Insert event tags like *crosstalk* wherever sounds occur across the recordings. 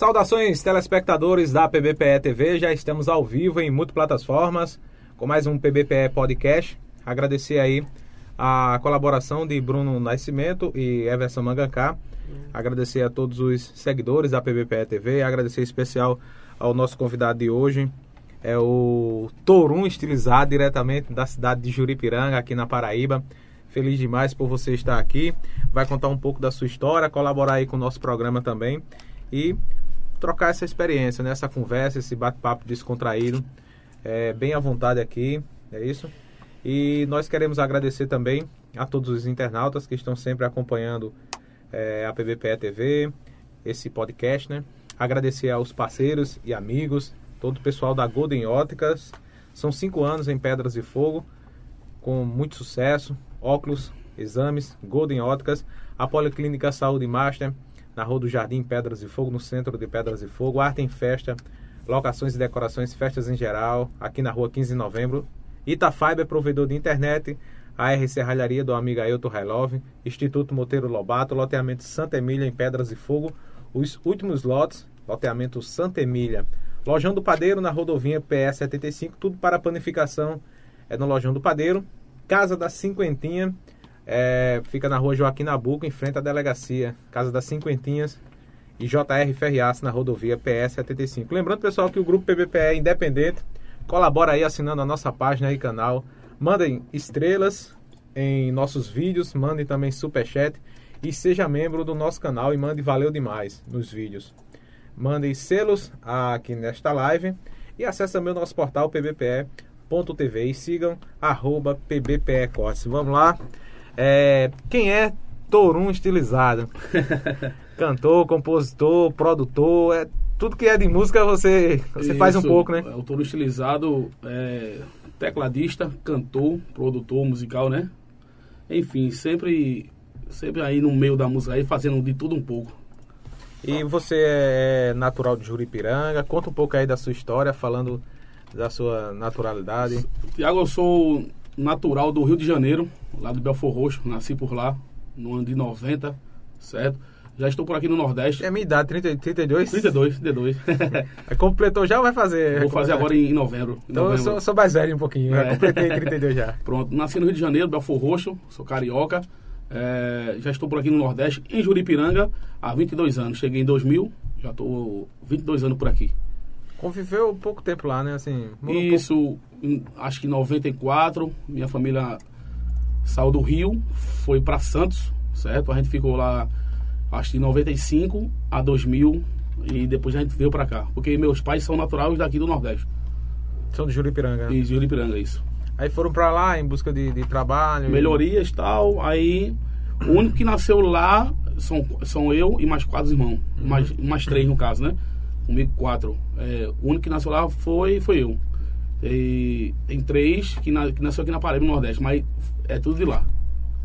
Saudações, telespectadores da PBPE TV. Já estamos ao vivo em multiplataformas com mais um PBPE Podcast. Agradecer aí a colaboração de Bruno Nascimento e Everson Mangancá. Agradecer a todos os seguidores da PBPE TV. Agradecer em especial ao nosso convidado de hoje, é o Torum estilizado diretamente da cidade de Juripiranga, aqui na Paraíba. Feliz demais por você estar aqui. Vai contar um pouco da sua história, colaborar aí com o nosso programa também. E trocar essa experiência, né? essa conversa, esse bate-papo descontraído. É, bem à vontade aqui, é isso. E nós queremos agradecer também a todos os internautas que estão sempre acompanhando é, a PBPE TV, esse podcast, né? Agradecer aos parceiros e amigos, todo o pessoal da Golden Óticas. São cinco anos em Pedras de Fogo, com muito sucesso. Óculos, exames, Golden Óticas, a Policlínica Saúde Master, na Rua do Jardim Pedras de Fogo, no centro de Pedras de Fogo. Arte em Festa, locações e decorações, festas em geral, aqui na Rua 15 de Novembro. Itafiber, provedor de internet. A R Serralharia do amigo Ailton Railove. Instituto Monteiro Lobato, loteamento Santa Emília em Pedras de Fogo. Os últimos lotes, loteamento Santa Emília. Lojão do Padeiro na rodovia PS 75, tudo para panificação é no Lojão do Padeiro. Casa da Cinquentinha, é, fica na rua Joaquim Nabuco, em frente à delegacia, Casa das Cinquentinhas e JR Ferriaço na rodovia PS 75. Lembrando, pessoal, que o grupo PBPE é independente. Colabora aí assinando a nossa página e canal. Mandem estrelas em nossos vídeos, mandem também superchat e seja membro do nosso canal e mande valeu demais nos vídeos. Mandem selos aqui nesta live e acesse também o nosso portal pbpe.tv e sigam arroba pbpecortes. Vamos lá. É, quem é Torum estilizado? *laughs* Cantor, compositor, produtor, é, tudo que é de música você, você faz um pouco, né? O Torum estilizado é tecladista, cantor, produtor musical, né? Enfim, sempre, sempre aí no meio da música aí, fazendo de tudo um pouco. E você é natural de Juripiranga, conta um pouco aí da sua história, falando da sua naturalidade. Tiago, eu sou natural do Rio de Janeiro, lá do Belfor Roxo, nasci por lá, no ano de 90, certo? Já estou por aqui no Nordeste. É minha idade, 30, 32? 32, 32. É, completou já ou vai fazer? Vou fazer agora em, novembro. Então novembro. eu sou, sou, mais velho um pouquinho, é. completei 32 já. *laughs* Pronto, nasci no Rio de Janeiro, Belfor Roxo, sou carioca. É, já estou por aqui no Nordeste, em Juripiranga, há 22 anos. Cheguei em 2000, já estou 22 anos por aqui. Conviveu pouco tempo lá, né? Assim, Isso, um acho que em 94, minha família saiu do Rio, foi para Santos, certo? A gente ficou lá, acho que em 95 a 2000 e depois a gente veio para cá. Porque meus pais são naturais daqui do Nordeste. São de Juripiranga? De Juripiranga, isso. Aí foram para lá em busca de, de trabalho? Melhorias e tal. Aí o único que nasceu lá são, são eu e mais quatro irmãos. Uhum. Mais, mais três no caso, né? Comigo quatro. É, o único que nasceu lá foi, foi eu. E tem três que, na, que nasceu aqui na Paraíba, no Nordeste, mas é tudo de lá.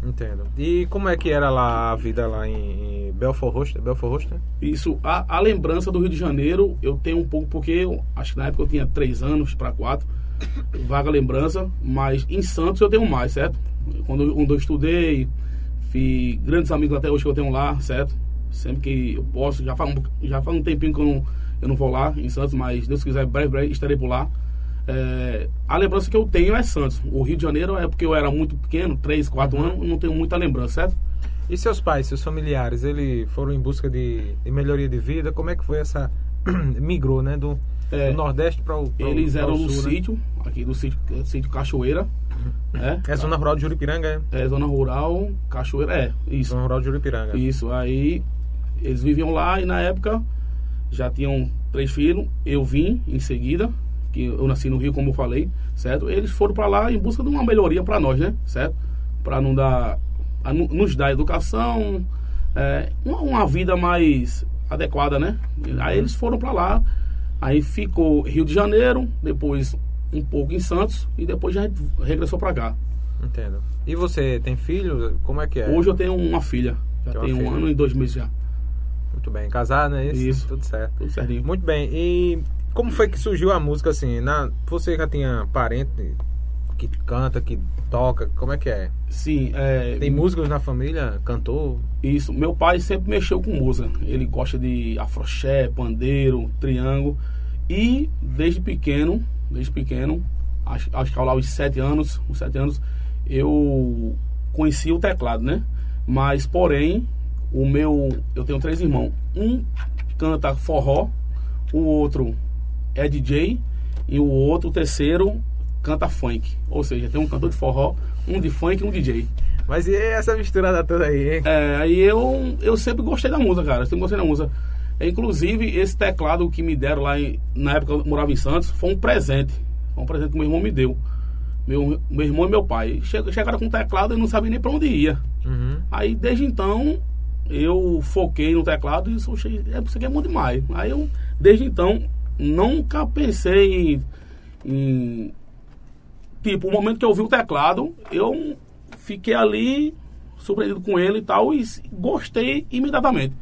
Entendo. E como é que era lá a vida lá em, em Belfort Roxo? Belfort Roxo? Isso, a, a, lembrança do Rio de Janeiro eu tenho um pouco, porque eu, acho que na época eu tinha três anos para quatro, vaga lembrança, mas em Santos eu tenho mais, certo? Quando, quando eu estudei, fiz grandes amigos até hoje que eu tenho lá, certo? Sempre que eu posso, já faz um, já faz um tempinho que eu não, eu não vou lá em Santos, mas Deus quiser, breve, breve estarei por lá. É, a lembrança que eu tenho é Santos. O Rio de Janeiro é porque eu era muito pequeno, 3, 4 uhum. anos, não tenho muita lembrança, certo? E seus pais, seus familiares, eles foram em busca de, de melhoria de vida? Como é que foi essa. *clears throat* migrou, né? Do, é, do Nordeste para o. Pra eles eram sul, né? sítio, né? aqui do sítio, sítio Cachoeira. É, é zona rural de Juripiranga, é? É, zona rural, Cachoeira, é, isso. Zona rural de Juripiranga. Isso, aí eles viviam lá e na época já tinham três filhos. Eu vim em seguida, que eu nasci no Rio, como eu falei, certo? Eles foram para lá em busca de uma melhoria para nós, né? Certo? Para não dar, nos dar educação, é, uma, uma, vida mais adequada, né? Aí eles foram para lá, aí ficou Rio de Janeiro, depois um pouco em Santos e depois já regressou para cá. Entendo. E você tem filho? Como é que é? Hoje eu tenho uma filha. Já tem, um ano e dois meses já. Muito bem. Casado, né? Isso. Isso. Tudo certo. Tudo certinho. Muito bem. E como foi que surgiu a música assim? Na, você já tinha parente que canta, que toca? Como é que é? Sim, é, Tem músicos na família? Cantor? Isso, meu pai sempre mexeu com música. Ele gosta de afroché, pandeiro, triângulo. E desde pequeno, desde pequeno, acho, acho que lá os sete anos, uns sete anos, eu conheci o teclado, né? Mas, porém, o meu. Eu tenho três irmãos. Um canta forró, o outro é DJ e o outro, o terceiro, canta funk. Ou seja, tem um cantor de forró, um de funk e um DJ. Mas e essa misturada toda aí, hein? É, aí eu, eu sempre gostei da música, cara. Eu sempre gostei da música. Inclusive, esse teclado que me deram lá em, na época que eu morava em Santos foi um presente. Foi um presente que meu irmão me deu. Meu, meu irmão e meu pai. Che- Chegaram com o teclado e não sabia nem pra onde ia. Uhum. Aí desde então eu foquei no teclado e isso, é, isso aqui é bom demais. Aí eu, desde então, nunca pensei em, em- Tipo, o momento que eu vi o teclado, eu fiquei ali surpreendido com ele e tal, e gostei imediatamente.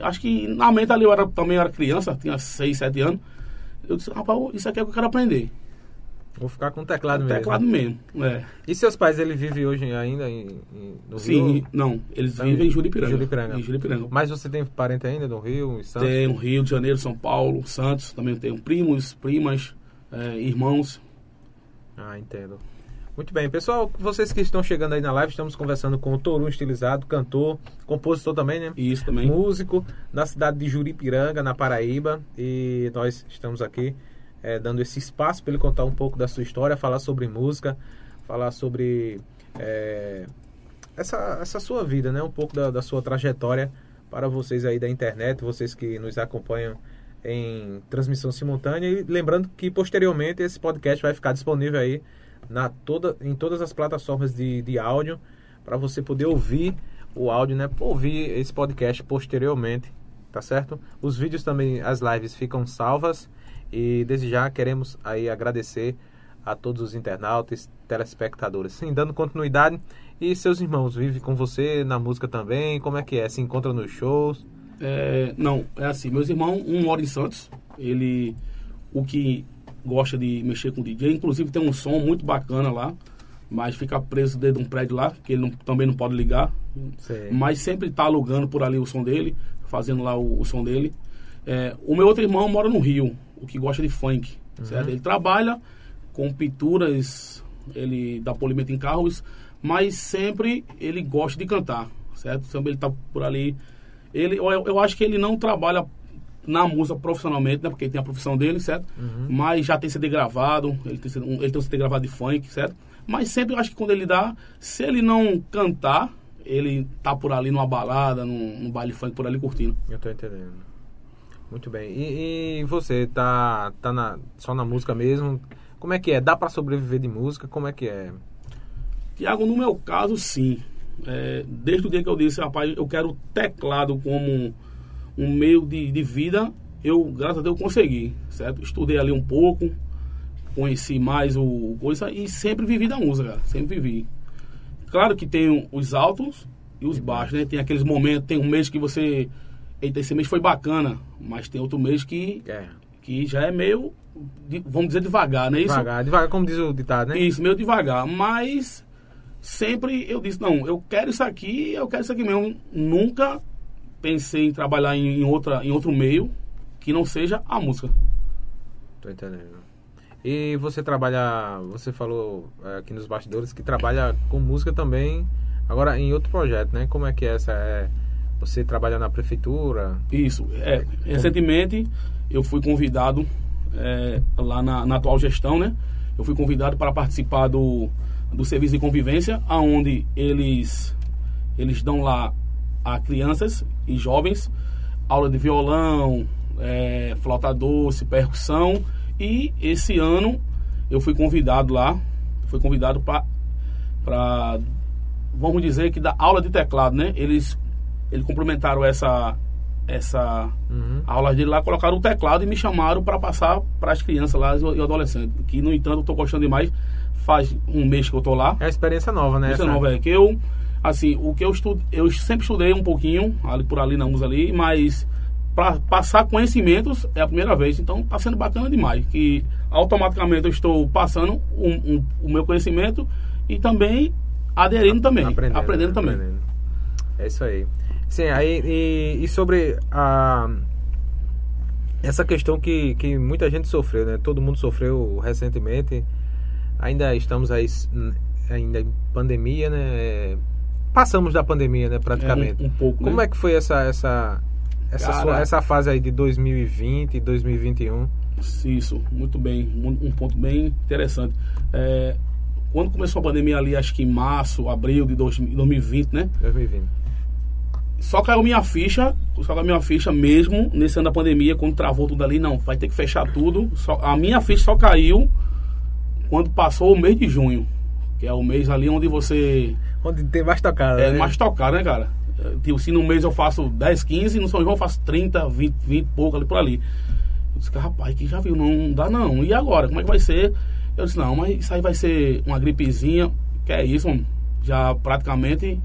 Acho que na mente ali eu era, também era criança, tinha 6, 7 anos. Eu disse, rapaz, isso aqui é o que eu quero aprender. Vou ficar com o teclado mesmo. Teclado mesmo. É. E seus pais, ele vive hoje ainda em, em- no Sim, Rio? não, eles vivem em Juripiranga. Juripiranga. Em Juripiranga. Mas você tem parente ainda no Rio, em Santos? Tem Rio de Janeiro, São Paulo, Santos, também tenho primos, primas, é, irmãos. Ah, entendo. Muito bem, pessoal, vocês que estão chegando aí na live, estamos conversando com o Toru Estilizado, cantor, compositor também, né? Isso também. Músico da cidade de Juripiranga, na Paraíba. E nós estamos aqui eh, dando esse espaço para ele contar um pouco da sua história, falar sobre música, falar sobre eh, essa, essa sua vida, né? Um pouco da, da sua trajetória para vocês aí da internet, vocês que nos acompanham em transmissão simultânea. E lembrando que posteriormente esse podcast vai ficar disponível aí na toda, em todas as plataformas de, de áudio para você poder ouvir o áudio, né? Ouvir esse podcast posteriormente, tá certo? Os vídeos também, as lives ficam salvas e desde já queremos aí agradecer a todos os internautas, telespectadores. Sim, dando continuidade. E seus irmãos vivem com você na música também? Como é que é? Se encontra nos shows? É, não, é assim, meus irmãos, um mora em Santos, ele, o que gosta de mexer com DJ, inclusive tem um som muito bacana lá, mas fica preso dentro de um prédio lá, que ele não- também não pode ligar, Sei. mas sempre tá alugando por ali o som dele, fazendo lá o, o som dele. É, o meu outro irmão mora no Rio, o que gosta de funk, certo? Ele trabalha com pinturas, ele dá polimento em carros, mas sempre ele gosta de cantar, certo? Sempre ele tá por ali. Ele, eu, eu acho que ele não trabalha na música profissionalmente, né? Porque ele tem a profissão dele, certo? Mas já tem CD gravado, ele tem, CD um- ele tem um CD gravado de funk, certo? Mas sempre eu acho que quando ele dá, se ele não cantar, ele tá por ali numa balada, num, num baile funk por ali curtindo. Eu tô entendendo. Muito bem. E, e você, tá, tá na, só na música mesmo? Como é que é? Dá pra sobreviver de música? Como é que é? Tiago, no meu caso, sim. É, desde o dia que eu disse, rapaz, eu quero teclado como um meio de, de vida, eu, graças a Deus, consegui, certo? Estudei ali um pouco, conheci mais o, o coisa e sempre vivi da música, cara, sempre vivi. Claro que tem os altos e os baixos, né? Tem aqueles momentos, tem um mês que você... Eita, esse mês foi bacana, mas tem outro mês que, É. que já é meio, vamos dizer, devagar, não é isso? Devagar, devagar, como diz o ditado, né? Isso, meio devagar. Mas sempre eu disse, não, eu quero isso aqui, eu quero isso aqui mesmo. Nunca pensei em trabalhar em, em outra, em outro meio que não seja a música. Tô entendendo. E você trabalha, você falou é, aqui nos bastidores que trabalha com música também, agora em outro projeto, né? Como é que é essa? É, você trabalha na prefeitura? Isso. É, recentemente eu fui convidado é, lá na, na atual gestão, né? Eu fui convidado para participar do, do serviço de convivência, aonde eles eles dão lá a crianças e jovens aula de violão, é, flauta doce, percussão e esse ano eu fui convidado lá, fui convidado para vamos dizer que da aula de teclado, né? Eles eles complementaram essa essa Uhum. aula dele lá, colocaram o teclado e me chamaram para passar para as crianças lá e os adolescentes, que no entanto eu tô gostando demais. Faz um mês que eu tô lá. É uma experiência nova, né? Essa? não, velho. Que eu, assim, o que eu estudo, eu sempre estudei um pouquinho, ali por ali na música ali, mas para passar conhecimentos é a primeira vez. Então está sendo bacana demais. Que automaticamente eu estou passando um, um, o meu conhecimento e também aderindo também. Aprendendo, aprendendo também. Aprendendo. É isso aí. Sim, aí e, e sobre a essa questão que, que muita gente sofreu, né? Todo mundo sofreu recentemente. Ainda estamos aí ainda em pandemia, né? Passamos da pandemia, né, praticamente. É, um, um, pouco, Como né? é que foi essa essa essa, sua, essa fase aí de 2020 e 2021? Isso, muito bem, um ponto bem interessante. É, quando começou a pandemia ali, acho que em março, abril de 2020, né? 2020 só caiu minha ficha, só caiu minha ficha mesmo nesse ano da pandemia, quando travou tudo ali, não, vai ter que fechar tudo. Só, a minha ficha só caiu quando passou o mês de junho, que é o mês ali onde você. Onde tem mais tocada. É, né? mais tocada, né, cara? Tipo, se no mês eu faço 10, 15, no São João eu faço 30, 20, 20 pouco ali por ali. Eu disse, rapaz, que já viu, não dá não. E agora, como é que vai ser? Eu disse, não, mas isso aí vai ser uma gripezinha, que é isso, mano. Já praticamente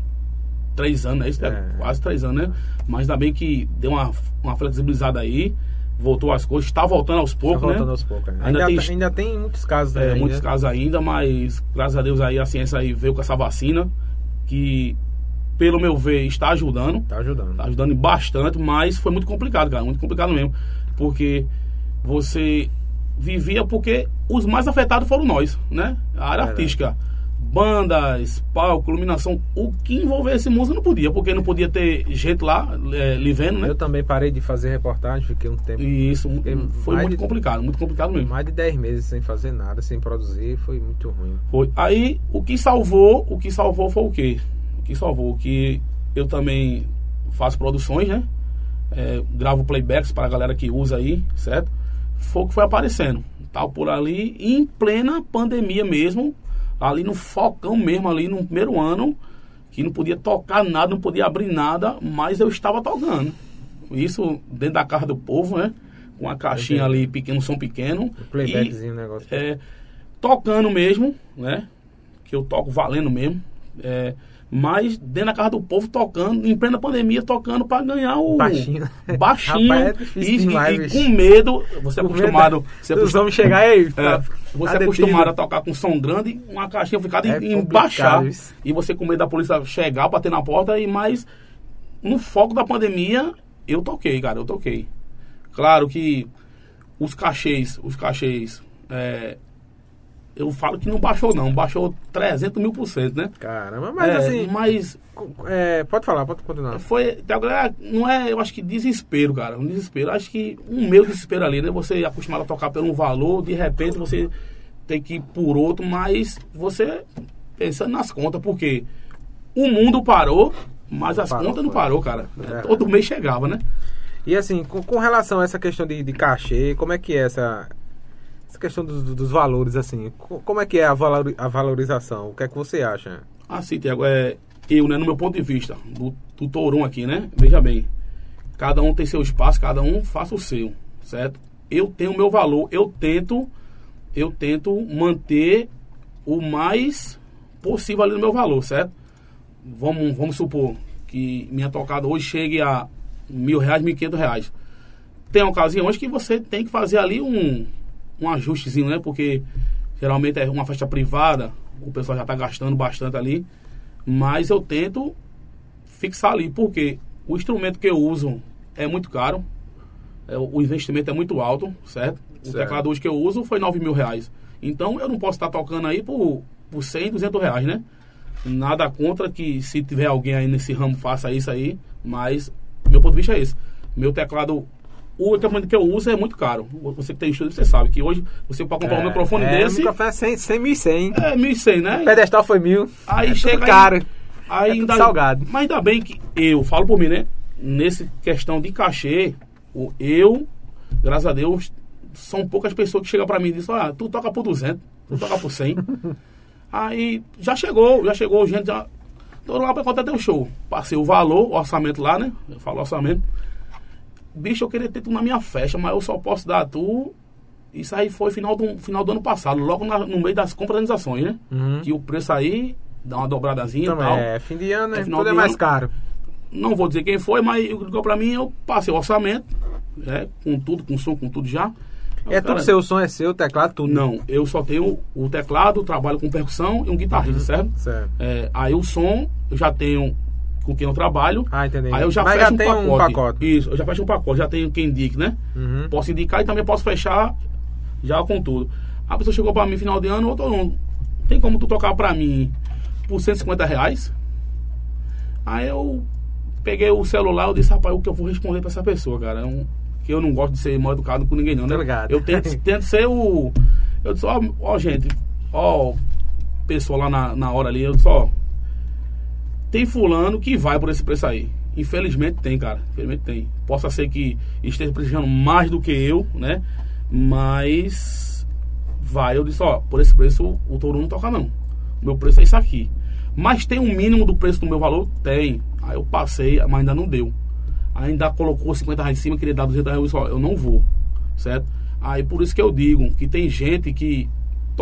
três anos, é isso? É. Quase três anos, né? Mas ainda bem que deu uma, uma flexibilizada aí, voltou as coisas, está voltando aos poucos, tá né? voltando aos poucos. Ainda, ainda, tem, ainda tem muitos casos é, muitos casos ainda, mas graças a Deus aí a ciência aí veio com essa vacina, que pelo meu ver está ajudando. Está ajudando. Está ajudando bastante, mas foi muito complicado, cara, muito complicado mesmo. Porque você vivia porque os mais afetados foram nós, né? A área é artística bandas, palco, iluminação, o que envolvesse música não podia, porque não podia ter gente lá é, lhe vendo, né? Eu também parei de fazer reportagem, fiquei um tempo. E isso foi muito de, complicado, muito complicado mesmo. Mais de 10 meses sem fazer nada, sem produzir, foi muito ruim. Foi. Aí o que salvou, o que salvou foi o quê? O que salvou? Que eu também faço produções, né? É, gravo playbacks para a galera que usa aí, certo? Foi o que foi aparecendo. Tal por ali, em plena pandemia mesmo, ali no focão mesmo, ali no primeiro ano, que não podia tocar nada, não podia abrir nada, mas eu estava tocando. Isso dentro da casa do povo, né? Com a caixinha ali, pequeno, som pequeno. O playbackzinho, negócio. É, tocando mesmo, né? Que eu toco valendo mesmo. É, mas dentro da casa do povo tocando, em plena pandemia, tocando para ganhar o. Baixinho. Baixinho. Rapaz, é e, demais, e, com medo, você é acostumado. Você é vamos chegar aí. É, tá, você é acostumado a tocar com som grande, uma caixinha ficada é em, baixar. Isso. E você com medo da polícia chegar, bater na porta, e mais no foco da pandemia, eu toquei, cara, eu toquei. Claro que os cachês, os cachês. É, eu falo que não baixou não, baixou 300 mil por cento, né? Caramba, mas é, assim... Mas... É, pode falar, pode continuar. Foi, não é, eu acho que desespero, cara, um desespero. Acho que um meio desespero ali, né? Você é acostumado a tocar por um valor, de repente você tem que ir por outro, mas você pensando nas contas, porque o mundo parou, mas as parou, contas não parou, cara. É. Todo mês chegava, né? E assim, com, com relação a essa questão de, de cachê, como é que é essa essa questão dos, dos valores, assim, como é que é a, valor, a valorização? O que é que você acha? Ah, sim, Tiago, é, eu, né, no meu ponto de vista, do, do aqui, né, veja bem, cada um tem seu espaço, cada um faça o seu, certo? Eu tenho o meu valor, eu tento, eu tento manter o mais possível ali no meu valor, certo? Vamos, vamos supor que minha tocada hoje chegue a mil reais, mil e quinhentos reais. Tem ocasiões que você tem que fazer ali um um ajustezinho, né? Porque geralmente é uma festa privada, o pessoal já está gastando bastante ali. Mas eu tento fixar ali, porque o instrumento que eu uso é muito caro, é, o investimento é muito alto, certo? O certo. teclado hoje que eu uso foi 9 mil reais. Então eu não posso estar tocando aí por, por 100, 200 reais, né? Nada contra que se tiver alguém aí nesse ramo faça isso aí, mas meu ponto de vista é esse. Meu teclado o equipamento que eu uso é muito caro. Você que tem estúdio, você sabe que hoje você pode comprar é, um microfone é, desse. O microfone é 100, 100 1.100. É, 1.100, né? O pedestal foi mil. Aí é chega. caro. Aí, é ainda, salgado. Mas ainda bem que eu, falo por mim, né? Nesse questão de cachê, eu, graças a Deus, são poucas pessoas que chegam pra mim e dizem: Ah, tu toca por 200, tu toca por 100. *laughs* Aí já chegou, já chegou gente, já. Tô lá pra contar teu show. Passei o valor, o orçamento lá, né? Eu falo orçamento bicho, eu queria ter tu na minha festa, mas eu só posso dar tu. Isso aí foi final do, final do ano passado, logo na, no meio das confraternizações, né? Uhum. Que o preço aí dá uma dobradazinha Também, e tal. É, fim de ano? É Tudo é mais caro. não vou dizer quem foi, mas o que ligou pra mim, eu passei o orçamento, né, com tudo, com som, com tudo já. É Aí, tudo cara, seu, o som é seu, o teclado, tudo. Não, eu só tenho o teclado, trabalho com percussão e um guitarrista, certo? Certo. É, aí o som, eu já tenho com quem eu trabalho. Ah, entendi. Aí eu já Mas fecho já um, tem pacote. um pacote. Isso, eu já fecho um pacote, já tenho quem indique, né? Uhum. Posso indicar e também posso fechar já com tudo. A pessoa chegou pra mim final de ano, ô Toronto, tem como tu tocar pra mim por 150 reais? Aí eu peguei o celular e disse, rapaz, o que eu vou responder pra essa pessoa, cara? Um, que eu não gosto de ser mal educado com ninguém, não, né? Tô ligado. Eu tento, *laughs* tento ser o. Eu disse, ó, ó, gente, ó, pessoa lá na, na hora ali, eu disse, ó, tem fulano que vai por esse preço aí. Infelizmente tem, cara. Infelizmente tem. Possa ser que esteja precisando mais do que eu, né? Mas vai. Eu disse, ó, por esse preço o touro não toca não. O meu preço é isso aqui. Mas tem um mínimo do preço do meu valor? Tem. Aí eu passei, mas ainda não deu. Ainda colocou 50 reais em cima, queria dar 200 reais. Eu disse, ó, eu não vou. Certo? Aí por isso que eu digo que tem gente que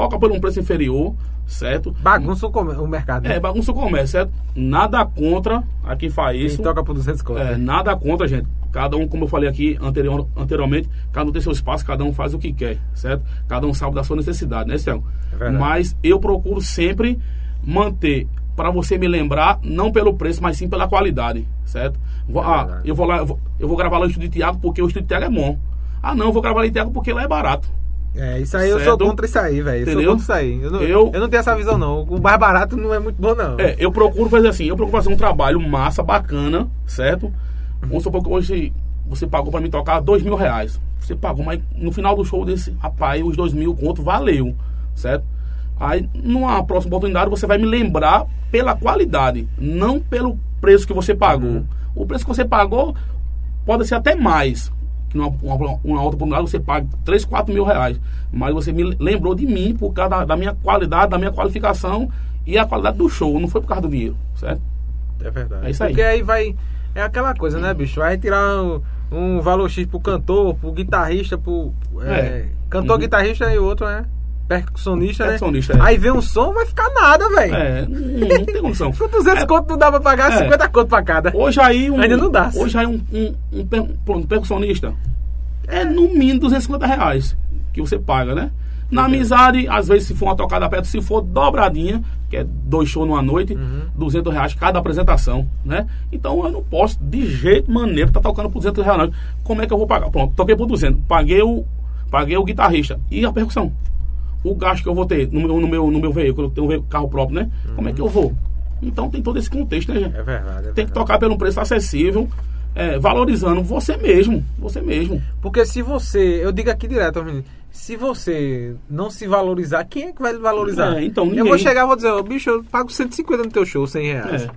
toca por um preço inferior, certo? Bagunça o, o mercado. né? É, bagunça o comércio, certo? Nada contra a quem faz Quem isso. toca por 200 conto. É, nada contra, gente. Cada um, como eu falei aqui anterior, anteriormente, cada um tem seu espaço, cada um faz o que quer, certo? Cada um sabe da sua necessidade, né, Céu? É. Mas eu procuro sempre manter, para você me lembrar, não pelo preço, mas sim pela qualidade, certo? Vou- É ah, eu vou lá, eu vou, eu vou gravar estúdio de Tiago porque o estúdio de Tiago é bom. Ah, não, eu vou gravar lá em Tiago porque lá é barato. É, isso aí eu sou Certo? contra isso aí, velho. Eu sou contra isso aí. Eu não, Eu- eu não tenho essa visão, não. O mais barato não é muito bom, não. É, eu procuro fazer assim, eu procuro fazer um trabalho massa, bacana, certo? Vamos supor que hoje você pagou pra me tocar dois mil reais. Você pagou, mas no final do show desse, rapaz, os dois mil conto valeu, certo? Aí, numa próxima oportunidade, você vai me lembrar pela qualidade, não pelo preço que você pagou. O preço que você pagou pode ser até mais. Que numa uma, uma outra oportunidade você paga 3, 4 mil reais. Mas você me lembrou de mim por causa da, da minha qualidade, da minha qualificação e a qualidade do show. Não foi por causa do dinheiro, certo? É verdade. É isso aí. Porque aí vai. É aquela coisa, né, bicho? Vai tirar um, um valor X pro cantor, pro guitarrista, pro. é, É. Cantor, Uhum. guitarrista e outro é percussionista, né? Percussionista, é. Aí vem um som, vai ficar nada, velho. É, não, tem condição. *laughs* Com 200 É, conto não dá pra pagar É. 50 conto pra cada. Hoje aí um, Ainda não dá. Hoje aí um, um, um, per- pronto, percussionista é no mínimo 250 reais que você paga, né? Na amizade, às vezes se for uma tocada perto, se for dobradinha, que é dois shows numa noite, Uhum. 200 reais cada apresentação, né? Então eu não posso de jeito maneiro estar tocando por 200 reais não. Como é que eu vou pagar? Pronto, toquei por 200, paguei o, paguei o guitarrista e a percussão. O gasto que eu vou ter no meu, no meu, no meu veículo, eu tenho um carro próprio, né? Como é que eu vou? Então tem todo esse contexto, né, gente? É verdade. é Tem que verdade. tocar pelo preço acessível, é, valorizando você mesmo, você mesmo. Porque se você. Eu digo aqui direto, menino. Se você não se valorizar, quem é que vai valorizar? É, então, Eu ninguém. vou chegar e vou dizer, ó, bicho, eu pago 150 no teu show, 100 reais. É.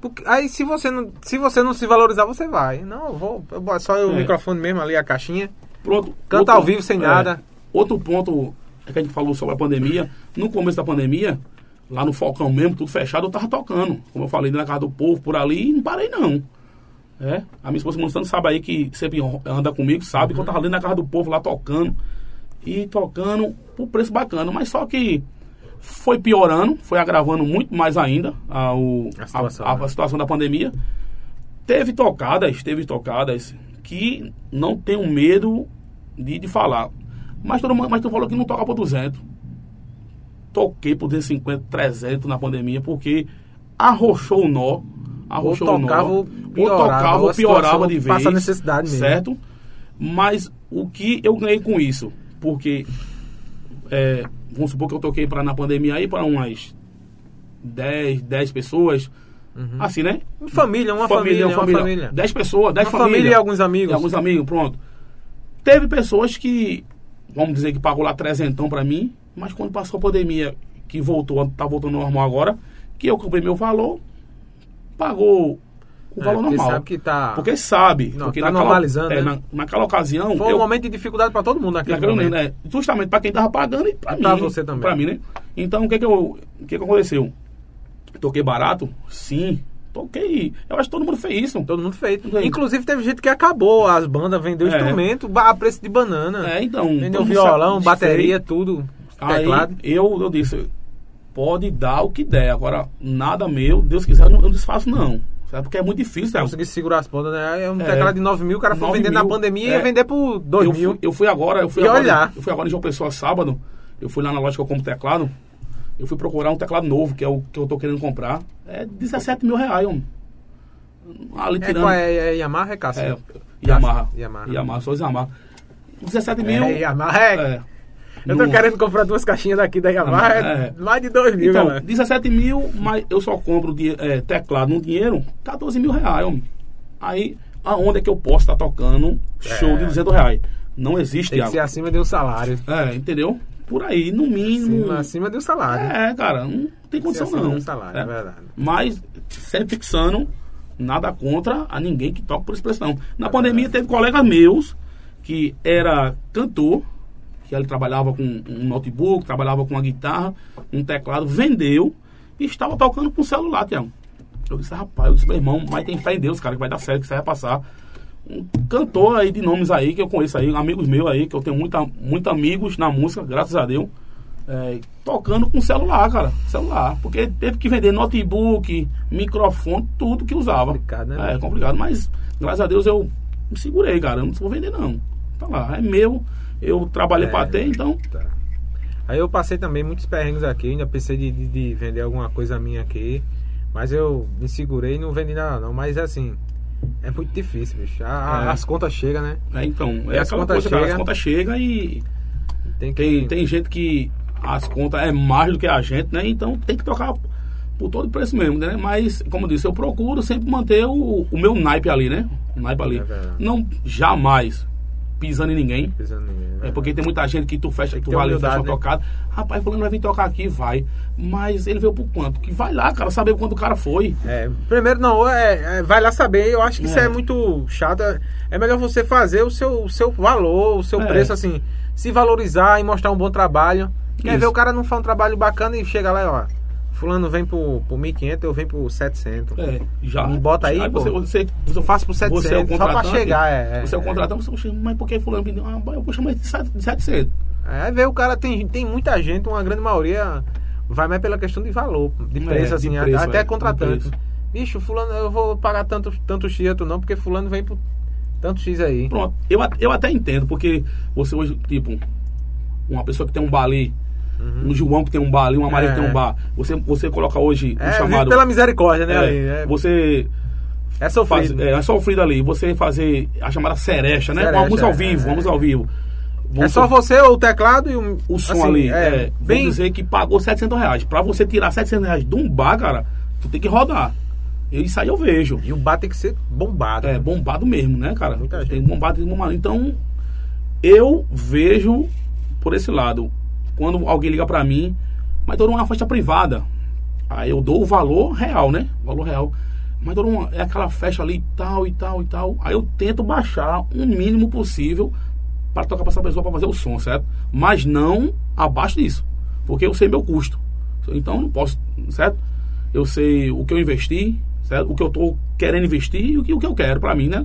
Porque- aí se você, não, se você não se valorizar, você vai. Não, eu vou. Eu só o É. microfone mesmo ali, a caixinha. Pronto. Canta ao vivo sem nada. Outro ponto é que a gente falou sobre a pandemia. No começo da pandemia, lá no Falcão mesmo, tudo fechado, eu tava tocando. Como eu falei, na casa do povo, por ali, não parei não. É, a minha esposa Monsanto sabe aí que sempre anda comigo, sabe que eu tava ali na casa do povo, lá tocando. E tocando por preço bacana. Mas só que foi piorando, foi agravando muito mais ainda a, o- A situação, a- a né? situação da pandemia. Teve tocadas, teve tocadas que não tenho medo de, de falar. Mas todo mundo, mas tu falou que não toca por 200. Toquei por 250, 300 na pandemia, porque arrochou o nó. Arrochou Ou o nó. tocava ou piorava, tocava ou piorava de vez. passa necessidade mesmo. Certo? Mas o que eu ganhei com isso? Porque, é, vamos supor que eu toquei pra, na pandemia aí para umas 10, 10 pessoas. Assim, né? Uma família, uma família, uma família. 10 pessoas, 10 Uma família famílias. e alguns amigos. E alguns amigos, pronto. Teve pessoas que, vamos dizer que pagou lá trezentão pra mim, mas quando passou a pandemia, que voltou, tá voltando ao normal agora, que eu comprei meu valor, pagou o É, valor porque normal. sabe que tá- Porque sabe. Não, porque tá naquela- normalizando, é, né? na- naquela ocasião, Foi um eu, momento de dificuldade pra todo mundo naquele naquele momento. momento, né? Justamente pra quem tava pagando e pra E mim. pra né? você também. Pra mim, né? Então, o que que, eu, o que que aconteceu? Toquei barato? Sim. Toquei. Eu acho que todo mundo fez isso. Todo mundo feito. Sim. Inclusive teve gente que acabou as bandas, vendeu É. instrumento a preço de banana. É, então. vendeu violão, sabe- bateria, sei. tudo. Aí Teclado. eu, eu disse, pode dar o que der. Agora, nada meu, Deus quiser, eu não, eu não desfaço não. Sabe? Porque é muito difícil, Thiago. Conseguir segurar as pontas, né? É um É. teclado de 9 mil, o cara foi 9 vender na mil, pandemia e é. ia vender por 2 eu, mil. fui, eu fui agora, eu fui E agora, olhar. eu fui agora em João Pessoa sábado. Eu fui lá na loja que eu compro teclado. Eu fui procurar um teclado novo, que é o que eu tô querendo comprar. É 17 mil reais, homem. Ali É, tirando. é, é Yamaha, é Cássio? É, Yamaha. Yamaha. Yamaha, só Yamaha. 17 mil. É, Yamaha é. é. Eu tô No- querendo comprar duas caixinhas daqui da Yamaha, é, É. mais de 2 mil, Então, galera. 17 mil, mas eu só compro de, é, teclado no dinheiro, 14 mil reais, homem. Aí, aonde é que eu posso estar tocando show É. de 200 reais? Não existe, Tem que ser acima de um salário. É, entendeu? Por aí, no mínimo. Acima, acima de um salário. É, cara, não tem condição acima não. de um salário, é verdade. Mas, sempre fixando, nada contra a ninguém que toca por expressão. Na pandemia, teve colegas meus que era cantor, que ele trabalhava com um notebook, trabalhava com uma guitarra, um teclado, vendeu e estava tocando com celular, Tiago. Eu disse, rapaz, eu disse, meu irmão, mas tem fé em Deus, cara, que vai dar certo, que isso aí vai passar. Um cantor aí de nomes aí, que eu conheço aí, amigos meus aí, que eu tenho muita, muito amigos na música, graças a Deus, é, tocando com celular, cara, celular. Porque teve que vender notebook, microfone, tudo que usava. Complicado, né? É, complicado, mas graças a Deus eu me segurei, cara, eu não vou vender não. Tá lá, é meu, eu trabalhei É. pra ter, então... Tá. Aí eu passei também muitos perrengues aqui, ainda pensei de, de- de vender alguma coisa minha aqui, mas eu me segurei e não vendi nada não, mas assim, é muito difícil, bicho. A- É. As contas chegam, né? É, então, é as contas coisa, cara, chega? as contas chegam e Tem que... tem, tem gente que as contas é mais do que a gente, né? Então tem que tocar por todo preço mesmo, né? Mas, como eu disse, eu procuro sempre manter o, o meu naipe ali, né? O naipe ali. É não jamais pisando em ninguém. Pisando em ninguém, né? É porque tem muita gente que tu fecha, que tu vai ali, fecha uma né? tocada. Rapaz, fulano vai vir tocar aqui, vai. Mas ele veio por quanto? Que vai lá, cara, saber quanto o cara foi. É, primeiro não, é, é, vai lá saber, eu acho que isso É. é muito chato. é- É melhor você fazer o seu, o seu valor, o seu É. preço, assim, se valorizar e mostrar um bom trabalho. Quer Isso. ver o cara não faz um trabalho bacana e chega lá e ó, fulano vem por, por 1.500, eu venho por 700. É, já. Me bota aí, pô. você, você, Eu faço por Você é o 700, só pra chegar, é. é, Você é o é. contratante, você, mas por que fulano pediu? Ah, eu vou chamar de 700. É, ver o cara, tem, tem muita gente, uma grande maioria vai mais pela questão de valor, de É, preço, de assim, preço, até é, de contratante. Bicho, fulano, eu vou pagar tanto, tanto X, não, porque fulano vem por tanto X aí. Pronto, eu, eu até entendo, porque você hoje, tipo, uma pessoa que tem um bar ali, um João que tem um bar ali, uma Maria Uhum. É. que tem um bar, você, você coloca hoje É, chamado. pela misericórdia, né? é, ali, é, Você é faz, sofrido. é, é sofrido ali, você fazer a chamada seresta, né? Uma música ao é, vivo, é. uma música ao vivo. É Vamos só supor- você, o teclado e o, o som assim, ali, É, é, bem, vamos dizer que pagou 700 reais. Pra você tirar 700 reais de um bar, cara, tu tem que rodar. Isso aí eu vejo. E o bar tem que ser bombado. É, bombado mesmo, né, cara? Muita Tem gente. bombado, tem bombado. Então, eu vejo por esse lado. Quando alguém liga pra mim, mas toda uma festa privada. Aí eu dou o valor real, né? Valor real. Mas uma, é aquela festa ali, tal e tal e tal. Aí eu tento baixar o mínimo possível para tocar pra essa pessoa pra fazer o som, certo? Mas não abaixo disso. Porque eu sei meu custo. Então não posso, certo? Eu sei o que eu investi, certo? O que eu tô querendo investir e o que, o que eu quero pra mim, né?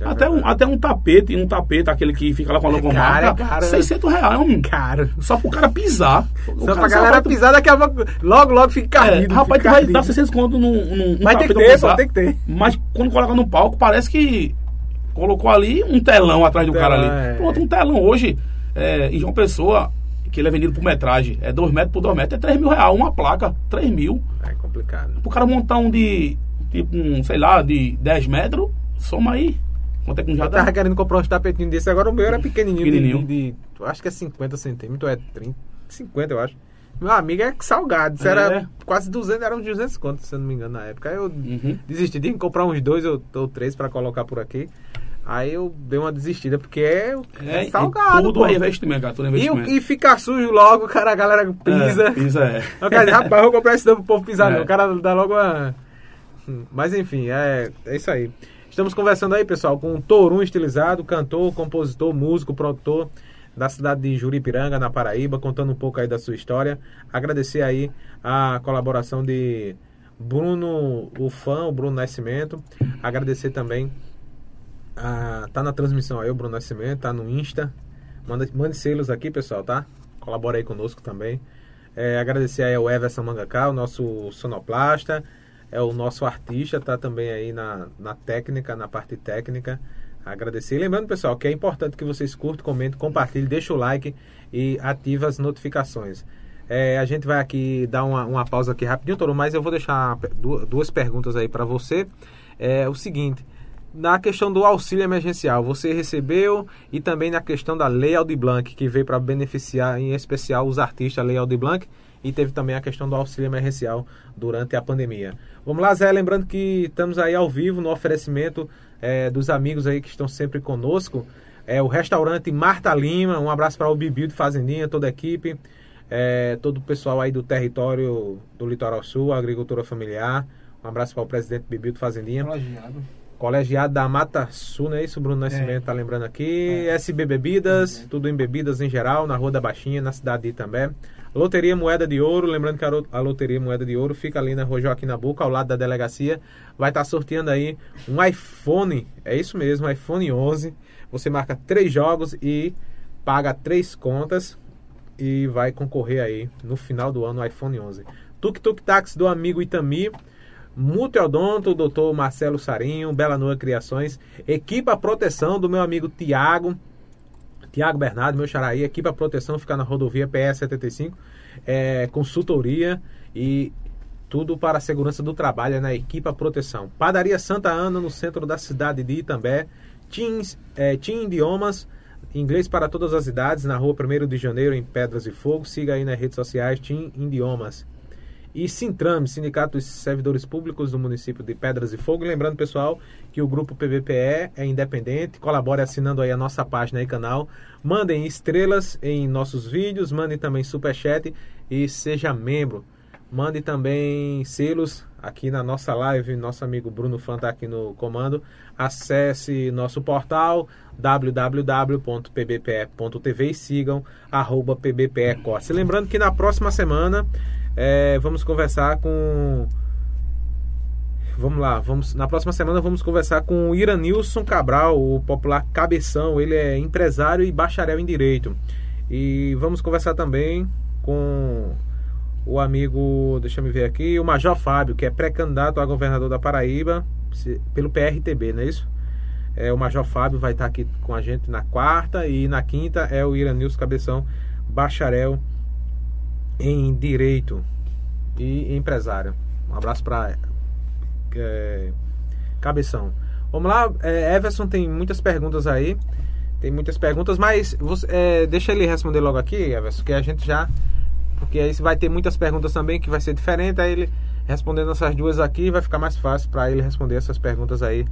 É até, um, até um tapete, um tapete, aquele que fica lá com a É logomarca, caro, é caro. 600 reais, homem. Caro. Só pro cara pisar. Só cara pra galera vai- pisar daqui a pouco, logo, logo fica É, cardido. rapaz, tu vai dar 600 conto num, num, Mas tem que tapete ter, pô, tem que ter. Mas quando coloca no palco, parece que colocou ali um telão atrás do Telão, cara ali. é. Pronto, um telão hoje, é, em João Pessoa, que ele é vendido por metragem, é 2 metros por 2 metros, é 3 mil reais, uma placa, 3 mil. É complicado. Pro cara montar um de, tipo, um, sei lá, de 10 metros, soma aí. Quanto é que Eu tava querendo comprar uns tapetinhos desse, agora o meu era pequenininho. de- Pequenininho. De, de- eu acho que é 50 centímetros, é 30, 50 eu acho. Meu amigo é salgado, isso É. era quase 200, era uns 200 contos, se eu não me engano, na época. Aí eu Uhum. desisti de comprar uns dois ou, ou três pra colocar por aqui. Aí eu dei uma desistida, porque é, é É, salgado, tudo pô. é investimento, cara, tudo é E, investimento. e ficar sujo logo, cara, a galera pisa. É, pisa, é. *laughs* Dizer, rapaz, eu vou comprar esse não pro povo pisar, *laughs* É. não. O cara dá logo uma. Mas enfim, é, é isso aí. Estamos conversando aí, pessoal, com o Torum Estilizado, cantor, compositor, músico, produtor da cidade de Juripiranga, na Paraíba, contando um pouco aí da sua história. Agradecer aí a colaboração de Bruno, o fã, o Bruno Nascimento. Agradecer também. a- tá na transmissão aí o Bruno Nascimento, tá no Insta. Manda, mande selos aqui, pessoal, tá? Colabora aí conosco também. É, agradecer aí ao Everson Mangaká, o nosso sonoplasta. É o nosso artista, tá também aí na, na técnica, na parte técnica. Agradecer. E lembrando, pessoal, que é importante que vocês curtam, comentem, compartilhem, deixem o like e ativem as notificações. É, a gente vai aqui dar uma, uma pausa aqui rapidinho, Toro, mas eu vou deixar duas perguntas aí para você. É o seguinte, na questão do auxílio emergencial, você recebeu e também na questão da Lei Aldi Blanc, que veio para beneficiar em especial os artistas, Lei Aldi Blanc, e teve também a questão do auxílio emergencial durante a pandemia. Vamos lá, Zé, lembrando que estamos aí ao vivo no oferecimento é, dos amigos aí que estão sempre conosco. É o restaurante Marta Lima, um abraço para o Bibi de Fazendinha, toda a equipe, é, todo o pessoal aí do território do Litoral Sul, agricultura familiar. Um abraço para o presidente Bibi de Fazendinha. Colegiado. Colegiado da Mata Sul, não é isso? Bruno Nascimento é. tá lembrando aqui. É. SB Bebidas, uhum. tudo em bebidas em geral, na Rua da Baixinha, na cidade de Itambé. Loteria Moeda de Ouro, lembrando que a Loteria Moeda de Ouro fica ali na Rua Joaquim Nabuco, ao lado da delegacia. Vai estar tá sorteando aí um iPhone, é isso mesmo, iPhone 11. Você marca três jogos e paga três contas e vai concorrer aí no final do ano o iPhone 11. Tuk Tuk Táxi do amigo Itami. Multiodonto, doutor Marcelo Sarinho, Bela Noa Criações, Equipa Proteção do meu amigo Tiago, Tiago Bernardo, meu xaraí, Equipa Proteção, fica na rodovia PS 75, é, consultoria e tudo para a segurança do trabalho é na Equipa Proteção. Padaria Santa Ana, no centro da cidade de Itambé, Teams, é, Team Idiomas, inglês para todas as idades, na rua 1 de janeiro, em Pedras e Fogo, siga aí nas redes sociais, Team Idiomas e Sintrame, Sindicato dos Servidores Públicos do município de Pedras e Fogo. E lembrando, pessoal, que o grupo PBPE é independente, colabore assinando aí a nossa página e canal. Mandem estrelas em nossos vídeos, mandem também superchat e seja membro. Mande também selos aqui na nossa live, nosso amigo Bruno Fan está aqui no comando. Acesse nosso portal www.pbpe.tv e sigam arroba. Lembrando que na próxima semana é, vamos conversar com. Vamos lá, vamos na próxima semana vamos conversar com o Iranilson Cabral, o popular Cabeção. Ele é empresário e bacharel em direito. E vamos conversar também com o amigo, deixa eu ver aqui, o Major Fábio, que é pré-candidato a governador da Paraíba pelo PRTB, não é isso? É, o Major Fábio vai estar aqui com a gente na quarta e na quinta é o Iranilson Cabeção, bacharel em direito e empresário. Um abraço para é, Cabeção. Vamos lá, é, Everson tem muitas perguntas aí. Tem muitas perguntas, mas você, é, deixa ele responder logo aqui, Everson, que a gente já. Porque aí vai ter muitas perguntas também que vai ser diferente. Aí ele respondendo essas duas aqui vai ficar mais fácil para ele responder essas perguntas aí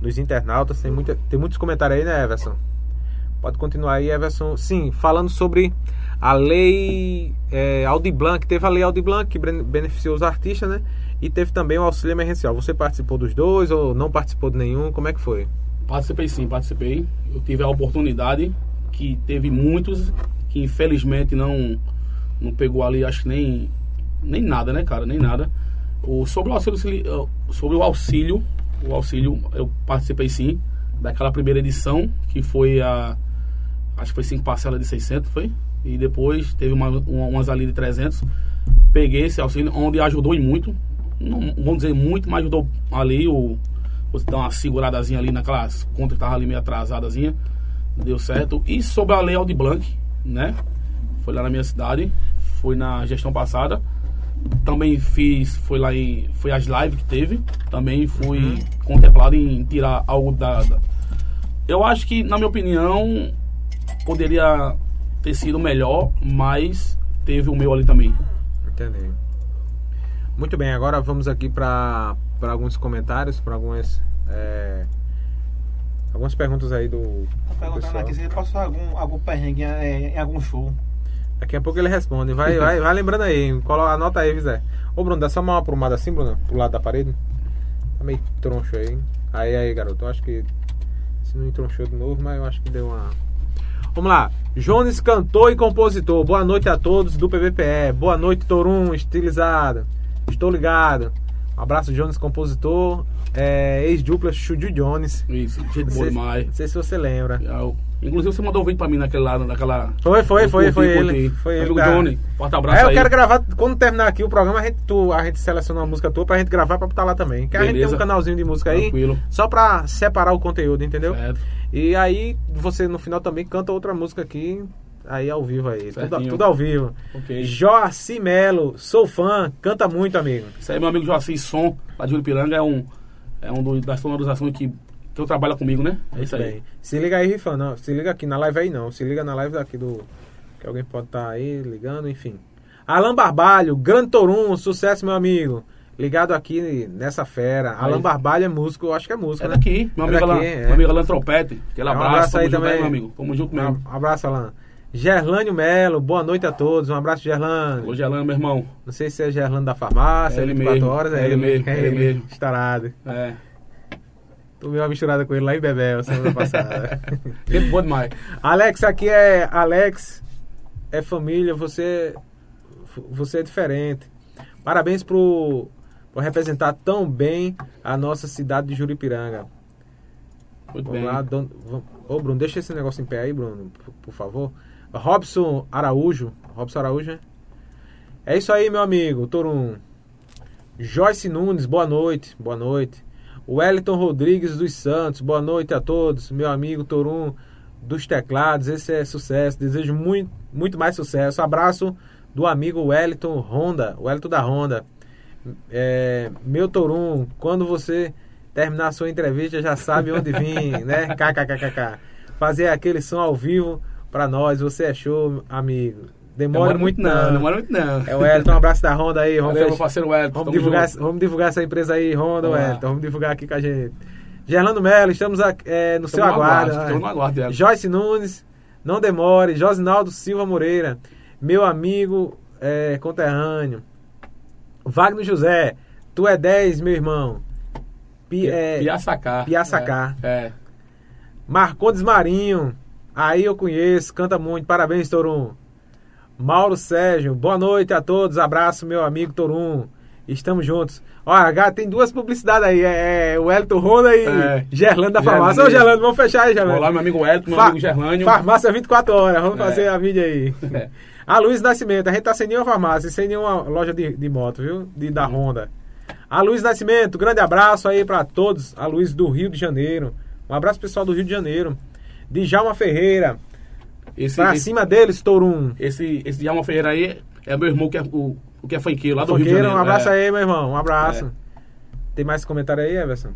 dos internautas. Tem, muita, tem muitos comentários aí, né, Everson? Pode continuar aí, Everson. Sim, falando sobre a lei é, Audi Blanc, teve a lei Audi Blanc que beneficiou os artistas, né? E teve também o auxílio emergencial. Você participou dos dois ou não participou de nenhum? Como é que foi? Participei sim, participei. Eu tive a oportunidade que teve muitos que infelizmente não não pegou ali, acho que nem nem nada, né, cara, nem nada. O, sobre o auxílio sobre o auxílio, o auxílio eu participei sim daquela primeira edição que foi a acho que foi cinco parcelas de 600, foi? E depois teve uma, uma, umas ali de 300. Peguei esse auxílio, onde ajudou e muito. Não vamos dizer muito, mas ajudou ali o. Você dá uma seguradazinha ali naquelas contas que estavam ali meio atrasadazinha. Deu certo. E sobre a lei Aldi Blanc, né? Foi lá na minha cidade. Foi na gestão passada. Também fiz, foi lá em. Foi as lives que teve. Também fui uhum. contemplado em tirar algo da, da. Eu acho que, na minha opinião, poderia ter sido melhor, mas teve o meu ali também. Entendi. Muito bem, agora vamos aqui para alguns comentários, para algumas é, algumas perguntas aí do. Tá perguntando aqui se ele passou algum, algum perrengue é, em algum show. Daqui a pouco ele responde. Vai, vai, vai lembrando aí. Coloca, anota aí, Zé. Ô Bruno, dá só uma aprumada assim, Bruno, pro lado da parede. Tá meio troncho aí. Aí, aí, garoto. Eu acho que. Se não entronchou de novo, mas eu acho que deu uma. Vamos lá. Jones, cantor e compositor. Boa noite a todos do PVPE. Boa noite, Torum, estilizado. Estou ligado. Um abraço, Jones, compositor. É, Ex-dupla Chuju Jones. Isso, gente boa demais. Não sei se você lembra. Inclusive você mandou um vídeo pra mim naquele lado, naquela. Foi, foi, foi, foi ele. Foi ele. Amigo tá. Johnny, forte abraço É, eu aí. quero gravar, quando terminar aqui o programa, a gente, tu, a gente seleciona uma música tua pra gente gravar pra botar lá também. Que a gente tem um canalzinho de música aí, Tranquilo. só pra separar o conteúdo, entendeu? Certo. E aí você no final também canta outra música aqui, aí ao vivo aí. Tudo, tudo ao vivo. Ok. Joaci Melo, sou fã, canta muito, amigo. Isso aí, meu amigo Joaci Som, lá de Juripiranga, é um, é um do- das sonorizações que, que eu trabalho comigo, né? É isso aí. Bem, se liga aí, Rifan, não. Se liga aqui na live aí não. Se liga na live daqui do. Que alguém pode estar aí ligando, enfim. Alan Barbalho, Grande Torum, sucesso, meu amigo. Ligado aqui nessa fera. Aí. Alan Barbalho é músico, eu acho que é músico, É né? daqui, meu É amigo, daqui, Alan, é. meu amigo Alan Trompete. Aquele Um abraço, aí também. aí, meu amigo. Tamo junto mesmo. Um abraço, Alan. Gerlânio Melo, boa noite a todos. Um abraço, Gerlânio. Hoje Alan, meu irmão. Não sei se é Gerlânio da farmácia, É ele 24 mesmo, horas. é ele mesmo, é ele *laughs* mesmo. Estarado. É. Tomei uma misturada com ele lá em Bebel semana passada. *laughs* Tempo bom demais. Alex, aqui é Alex, é família, você você é diferente. Parabéns por, por representar tão bem a nossa cidade de Juripiranga. Muito Vamos bem. lá, don- vamos- Ô Bruno, deixa esse negócio em pé aí, Bruno, por, por favor. Robson Araújo, Robson Araújo, né? É isso aí, meu amigo, Torum. Joyce Nunes, boa noite, boa noite. Wellington Rodrigues dos Santos, boa noite a todos. Meu amigo Torum dos teclados, esse é sucesso. Desejo muito, muito mais sucesso. Abraço do amigo Wellington Honda, Wellington da Honda. É, meu Torum, quando você terminar a sua entrevista, já sabe onde vir, *laughs* né? KKKKK. Fazer aquele som ao vivo pra nós. Você é show, amigo. Demora, muito, não. Demora muito não. É o Wellington, um abraço da Honda aí. Vamos, Valeu, meu parceiro Wellington. vamos, divulgar, junto. vamos divulgar essa empresa aí, Honda, Vamos. Wellington. Vamos divulgar aqui com a gente. Gerlando Melo, estamos é, no seu Tamo no aguardo. né? tamo no aguardo, Diego. Joyce Nunes, não demore. Josinaldo Silva Moreira, meu amigo é, conterrâneo. Wagner José, tu é 10, meu irmão. Pi, é, Piaçacá. Piaçacá. É. é. Marcondes Marinho, aí eu conheço, canta muito, parabéns, Torum. Mauro Sérgio, boa noite a todos, abraço, meu amigo Torum. Estamos juntos. Olha, H, tem duas publicidades aí, é, é o Elton Honda e É. Gerlando da farmácia. Ô, Gerlando, vamos fechar aí, Gerlando. Olá, meu amigo Wellington, meu Fa- amigo Gerlânio. Farmácia 24 horas, vamos É. fazer a mídia aí. *laughs* É. A Luiz Nascimento, a gente tá sem nenhuma farmácia, sem nenhuma loja de, de moto, viu? De, da Honda. A Luiz Nascimento, grande abraço aí pra todos. A Luiz do Rio de Janeiro. Um abraço pessoal do Rio de Janeiro. Djalma Ferreira, Esse, pra esse, cima deles, Torum. esse, esse Djalma Ferreira aí é meu irmão que é o, o que é funkeiro lá do Rio de Janeiro. um abraço é. aí, meu irmão. Um abraço. É. Tem mais comentário aí, Everson?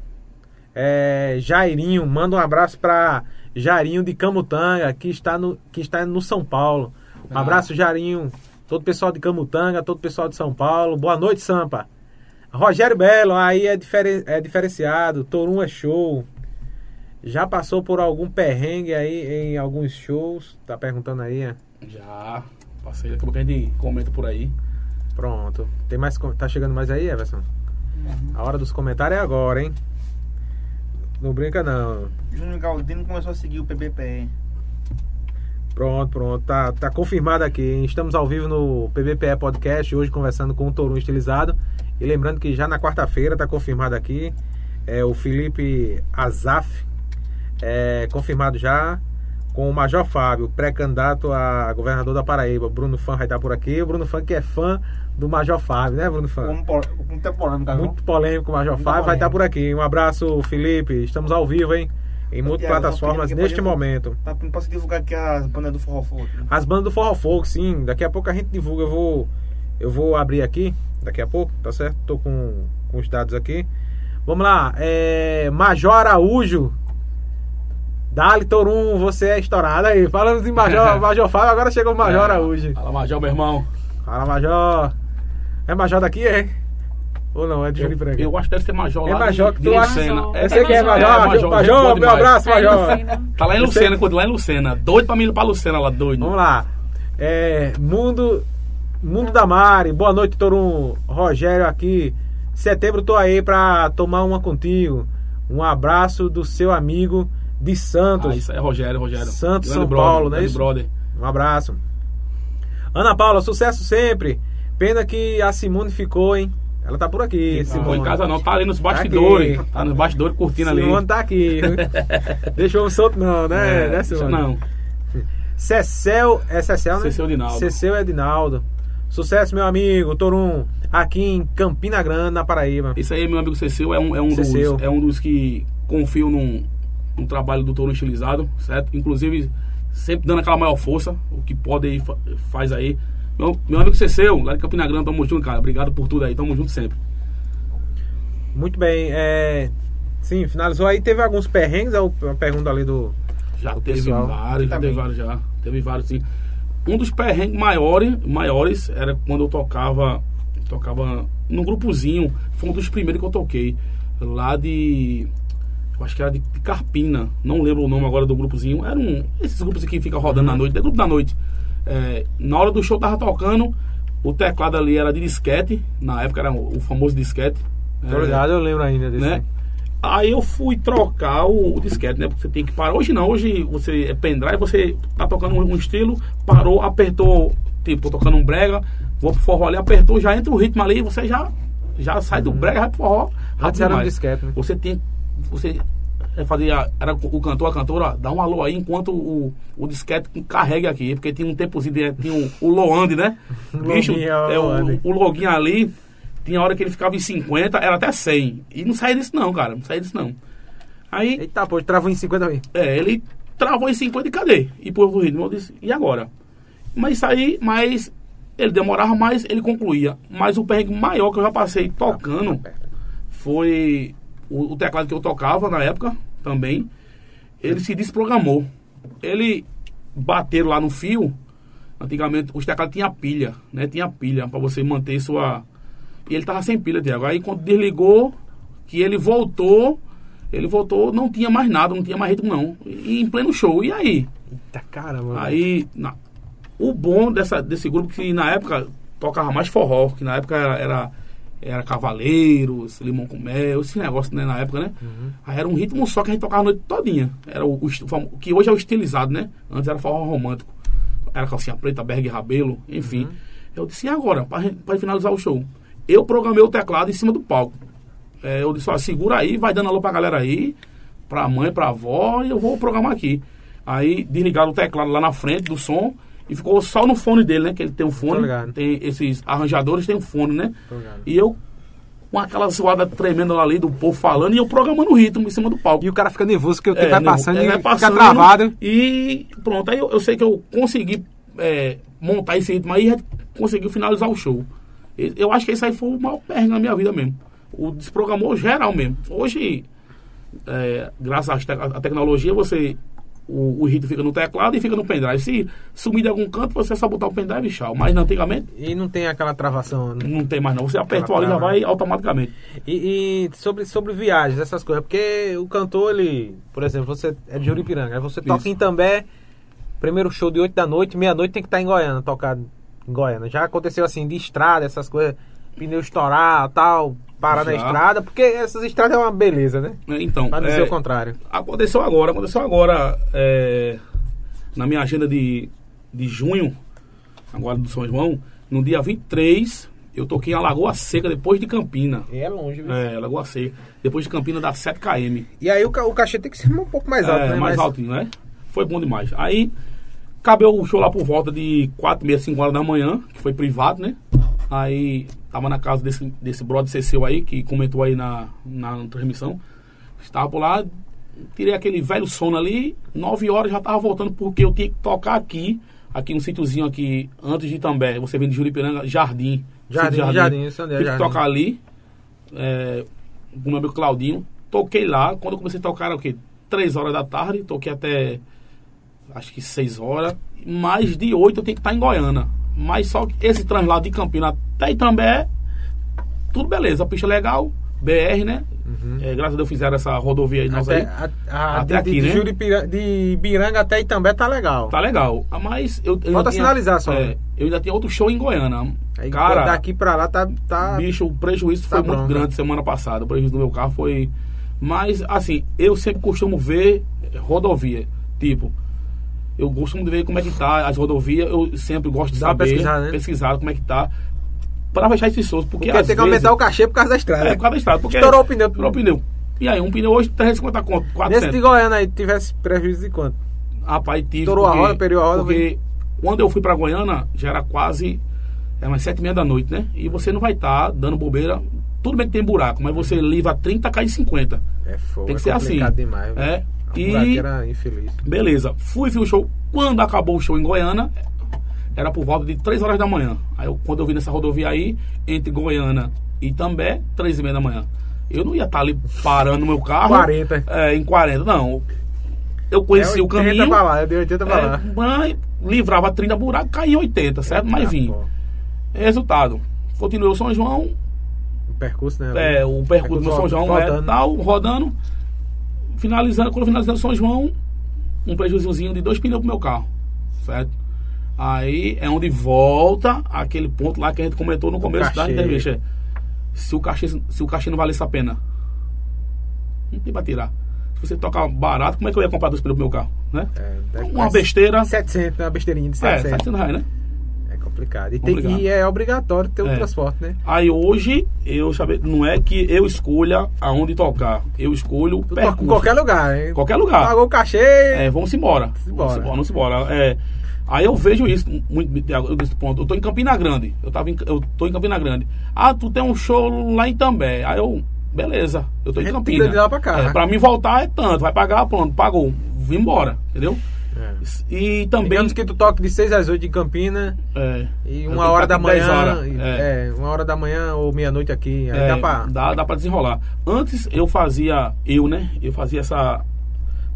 É, Jairinho, manda um abraço pra Jairinho de Camutanga, que está no, que está no São Paulo. Um Ah. abraço, Jairinho. Todo o pessoal de Camutanga, todo o pessoal de São Paulo. Boa noite, Sampa. Rogério Belo, aí é, diferen- é diferenciado. Torum é show. Já passou por algum perrengue aí em alguns shows? Tá perguntando aí, é? Já. Passei, daqui a pouco a gente comenta por aí. Pronto. Tem mais, com- tá chegando mais aí, Everson? A hora dos comentários é agora, hein? Não brinca não. Júnior Galdino começou a seguir o PBPE. Pronto, pronto. Tá, tá confirmado aqui. hein? Estamos ao vivo no PBPE Podcast, hoje conversando com o Torum Estilizado. E lembrando que já na quarta-feira tá confirmado aqui. É o Felipe Azaf. É, confirmado já com o Major Fábio, pré-candidato a governador da Paraíba. Bruno Fã vai estar por aqui. O Bruno Fã que é fã do Major Fábio, né, Bruno Fã? Com pol- com muita polêmica, viu? Muito polêmico o Major Muito Fábio, vai estar polêmico. por aqui. Um abraço, Felipe. Estamos ao vivo, hein? Em muitas plataformas neste pode- momento. Tá, não posso divulgar aqui as bandas do Forró Fogo. As bandas do Forró Folk, sim. Daqui a pouco a gente divulga. Eu vou, eu vou abrir aqui. Daqui a pouco, tá certo? Tô com, com os dados aqui. Vamos lá. É, Major Araújo. Dali Torum, você é estourado aí. Falando em Major, *laughs* Major Fábio, agora chegou o Major É. Araújo. Fala, Major, meu irmão. Fala, Major. É Major daqui, é? Ou não? É de Júlio Branco? eu acho que deve ser Major É lá Major de, que tu acha? Lucena. Major. É, é Major. é, Major, Major meu abraço, Aí, Major. Tá lá em Lucena, lá em Lucena. Doido pra mim ir pra Lucena lá, doido. Vamos lá. É, mundo, mundo da Mari. Boa noite, Torum. Rogério aqui. Setembro tô aí pra tomar uma contigo. Um abraço do seu amigo de Santos. Ah, isso é Rogério, Rogério. Santos, Grande São brother, Paulo, é isso? brother. Um abraço. Ana Paula, sucesso sempre. Pena que a Simone ficou, hein? Ela tá por aqui, Não Simone. em casa não, tá ali nos bastidores. Aqui. Tá nos bastidores curtindo ali. Simone tá aqui. *laughs* Deixou um solto não, né? É, né Simone? não. Cecel, é Cecel, né? Cecel Edinaldo. Cecel Edinaldo. Sucesso, meu amigo, Torum, aqui em Campina Grande, na Paraíba. Esse aí, meu amigo Cecil, é um, é um, dos, Cecil. é um dos que confio num, num trabalho do Touro Estilizado, certo? Inclusive, sempre dando aquela maior força, o que pode aí, fa- faz aí. Meu, meu amigo Cecil, lá de Campina Grande, tamo junto, cara. Obrigado por tudo aí, tamo junto sempre. Muito bem, é... Sim, finalizou aí. Teve alguns perrengues, é uma pergunta ali do... Já O teve pessoal vários, já teve vários já. Teve vários sim. Um dos perrengues maiores, maiores era quando eu tocava, tocava num grupozinho. Foi um dos primeiros que eu toquei. Lá de. Acho que era de, de Carpina. Não lembro o nome agora do grupozinho. Era um. Esses grupos que ficam rodando na noite, é grupo da noite. É, na hora do show tava tocando, o teclado ali era de disquete. Na época era o, o famoso disquete. Tô É, ligado, eu lembro ainda desse. né? Aí eu fui trocar o, o disquete, né? Porque você tem que parar. Hoje não, hoje você é pendrive, você tá tocando um, um estilo, parou, apertou, tipo, tocando um brega, vou pro forró ali, apertou, já entra o ritmo ali, você já, já sai do brega, vai pro forró. Rápido demais. disquete, né? Você tem. Você é, fazia. Era o cantor, a cantora, ó, dá um alô aí enquanto o, o disquete carrega aqui. Porque tinha um tempozinho, de, tinha o, o Loande, né? *laughs* Bicho, é, o, o loguinho ali, tinha hora que ele ficava em 50, era até 100. E não saía disso não, cara. Não saía disso não. Aí, Eita, pô, travou em 50 mil. é, ele travou em 50 e cadê? E pôs o ritmo. Eu disse, e agora? Mas isso aí, mas ele demorava mais, ele concluía. Mas o perrengue maior que eu já passei tocando foi o, o teclado que eu tocava na época também. Ele se desprogramou. Ele bateram lá no fio. Antigamente os teclados tinham pilha, né? Tinha pilha para você manter sua. E ele tava sem pilha, Tiago. Aí quando desligou, que ele voltou, ele voltou, não tinha mais nada, não tinha mais ritmo não. E em pleno show. E aí? Eita caramba. Aí, na- o bom dessa, desse grupo que na época tocava mais forró, que na época era, era, era Cavaleiros, Limão com Mel, esse negócio né, na época, né? Aí era um ritmo só que a gente tocava a noite todinha. Era o, o que hoje é o estilizado, né? Antes era forró romântico. Era calcinha preta, berg rabelo, enfim. Eu disse, e agora? Pra finalizar o show. Eu programei o teclado em cima do palco. É, eu disse, ó, segura aí, vai dando alô pra galera aí, pra mãe, pra avó, e eu vou programar aqui. Aí desligaram o teclado lá na frente do som e ficou só no fone dele, né? Que ele tem um fone, tem esses arranjadores tem um fone, né? E eu com aquela zoada tremenda lá ali do povo falando e eu programando o ritmo em cima do palco. E o cara fica nervoso porque o tempo É, vai passando é, e vai fica passando, travado. E pronto, aí eu, eu sei que eu consegui é, montar esse ritmo aí e consegui finalizar o show. Eu acho que isso aí foi o maior perrengue na minha vida mesmo. O desprogramou geral mesmo. Hoje, é, graças às te- à tecnologia, você. O, o ritmo fica no teclado e fica no pendrive. Se sumir de algum canto, você é só botar o pendrive e tchau. Mas antigamente E não tem aquela travação. né? não tem mais não. Você apertou Aquela ali já trava. vai automaticamente. E, e sobre, sobre viagens, essas coisas. Porque o cantor, ele, por exemplo, você é de Juripiranga, aí você toca Isso. em També, primeiro show de 8 da noite, meia-noite tem que estar em Goiânia, tocar em Goiânia. Já aconteceu assim, de estrada, essas coisas, pneu estourar, tal, parar na Já. estrada, porque essas estradas é uma beleza, né? Então, Pra dizer é, o contrário. Aconteceu agora, aconteceu agora é, na minha agenda de, de junho, agora do São João, no dia 23, eu toquei em Alagoa Seca, depois de Campina. É longe, viu? É, Lagoa Seca. Depois de Campina dá 7 km. E aí o, ca- o cachê tem que ser um pouco mais alto, é, né? mais Mas- altinho, né? Foi bom demais. Aí, cabeu o show lá por volta de 4, meia, 5 horas da manhã, que foi privado, né? Aí, tava na casa desse, desse brother Cecil aí, que comentou aí na, na transmissão. Estava por lá, tirei aquele velho sono ali, 9 horas já tava voltando, porque eu tinha que tocar aqui, aqui um sítiozinho aqui, antes de Itambé, você vem de Juripiranga, Jardim. Jardim, Sítio Jardim, isso onde é Tive que Jardim. tocar ali, é, com o meu amigo Claudinho. Toquei lá, quando eu comecei a tocar era o quê? 3 horas da tarde, toquei até acho que 6 horas. Mais de 8 eu tenho que estar em Goiânia. Mas só que esse translado de Campina até Itambé, tudo beleza, a pista é legal, BR, né? É, graças a Deus fizeram essa rodovia aí, nós Uhum. Até, aí. a, a, Até de, aqui, de, né? Juripira- de Biranga até Itambé tá legal. Tá legal. Mas eu. eu Falta tinha- sinalizar só, é, né? eu ainda tinha outro show em Goiânia. Aí Cara, daqui pra lá tá. tá Bicho, o prejuízo Tá foi muito bronca. grande semana passada. O prejuízo do meu carro foi. Mas, assim, eu sempre costumo ver rodovia. Tipo, eu costumo ver como é que tá as rodovias. Eu sempre gosto de Dá saber. pesquisada, né? pesquisar como é que tá. Pra fechar esses shows. Porque, Porque às tem que vezes, aumentar o cachê por causa da estrada. É, por causa da estrada. Porque Estourou o pneu. Estourou o pneu. E aí, um pneu hoje, 350 conto, Nesse 400. de Goiânia aí, tivesse prejuízo de quanto? Rapaz, tive. Estourou a porque- roda, perdeu a roda, Porque quando eu fui pra Goiânia, já era quase é umas sete e meia da noite, né? E você não vai estar dando bobeira. Tudo bem que tem buraco, mas você livra 30, cai 50. É fogo, Tem que é ser assim. demais. velho. É. A E buraqueira infeliz. beleza, fui ver o show. Quando acabou o show em Goiânia, era por volta de 3 horas da manhã. Aí eu- quando eu vi nessa rodovia aí, entre Goiânia e També, 3 e meia da manhã. Eu não ia estar ali parando meu carro. 40. É, em 40, não. Eu conheci é o 80 caminho. pra lá, eu dei 80 pra É, lá. mas livrava 30 buracos, caía 80, certo? Mas Ah, vim. pô. Resultado. Continuei o São João, O percurso, né? é, o percurso do São João é rodando. tal, rodando. Finalizando, quando finalizando São João, um prejuízozinho de dois pneus pro meu carro, certo? Aí é onde volta aquele ponto lá que a gente comentou no começo da entrevista. Se o cachê, se o cachê não valesse a pena, não tem pra tirar. Se você toca barato, como é que eu ia comprar dois pneus pro meu carro, né? É, Uma besteira. 700, uma besteirinha de É, 700. 700 reais, né? Complicado. E, tem, Complicado. e é obrigatório ter o É. transporte, né? Aí hoje, eu sabe, não é que eu escolha aonde tocar. Eu escolho o Tu toca em percurso. qualquer lugar, hein? Qualquer lugar. Pagou o cachê. É, vamos embora. Vamos embora, vamos embora. É, aí eu vejo isso muito, disse, ponto. Eu tô em Campina Grande. Eu, tava em, eu tô em Campina Grande. Ah, tu tem um show lá em També. Aí eu, beleza, eu tô em Campina. pra cá. É, pra mim voltar é tanto. Vai pagar, pronto, pagou. Vim embora, entendeu? É. E também. Digamos que tu toque de 6 às 8 em Campina é, e uma hora da ficar aqui 10 manhã. horas. É. É. uma hora da manhã ou meia-noite aqui. É, dá pra. dá, dá pra desenrolar. Antes eu fazia, eu, né? Eu fazia essa.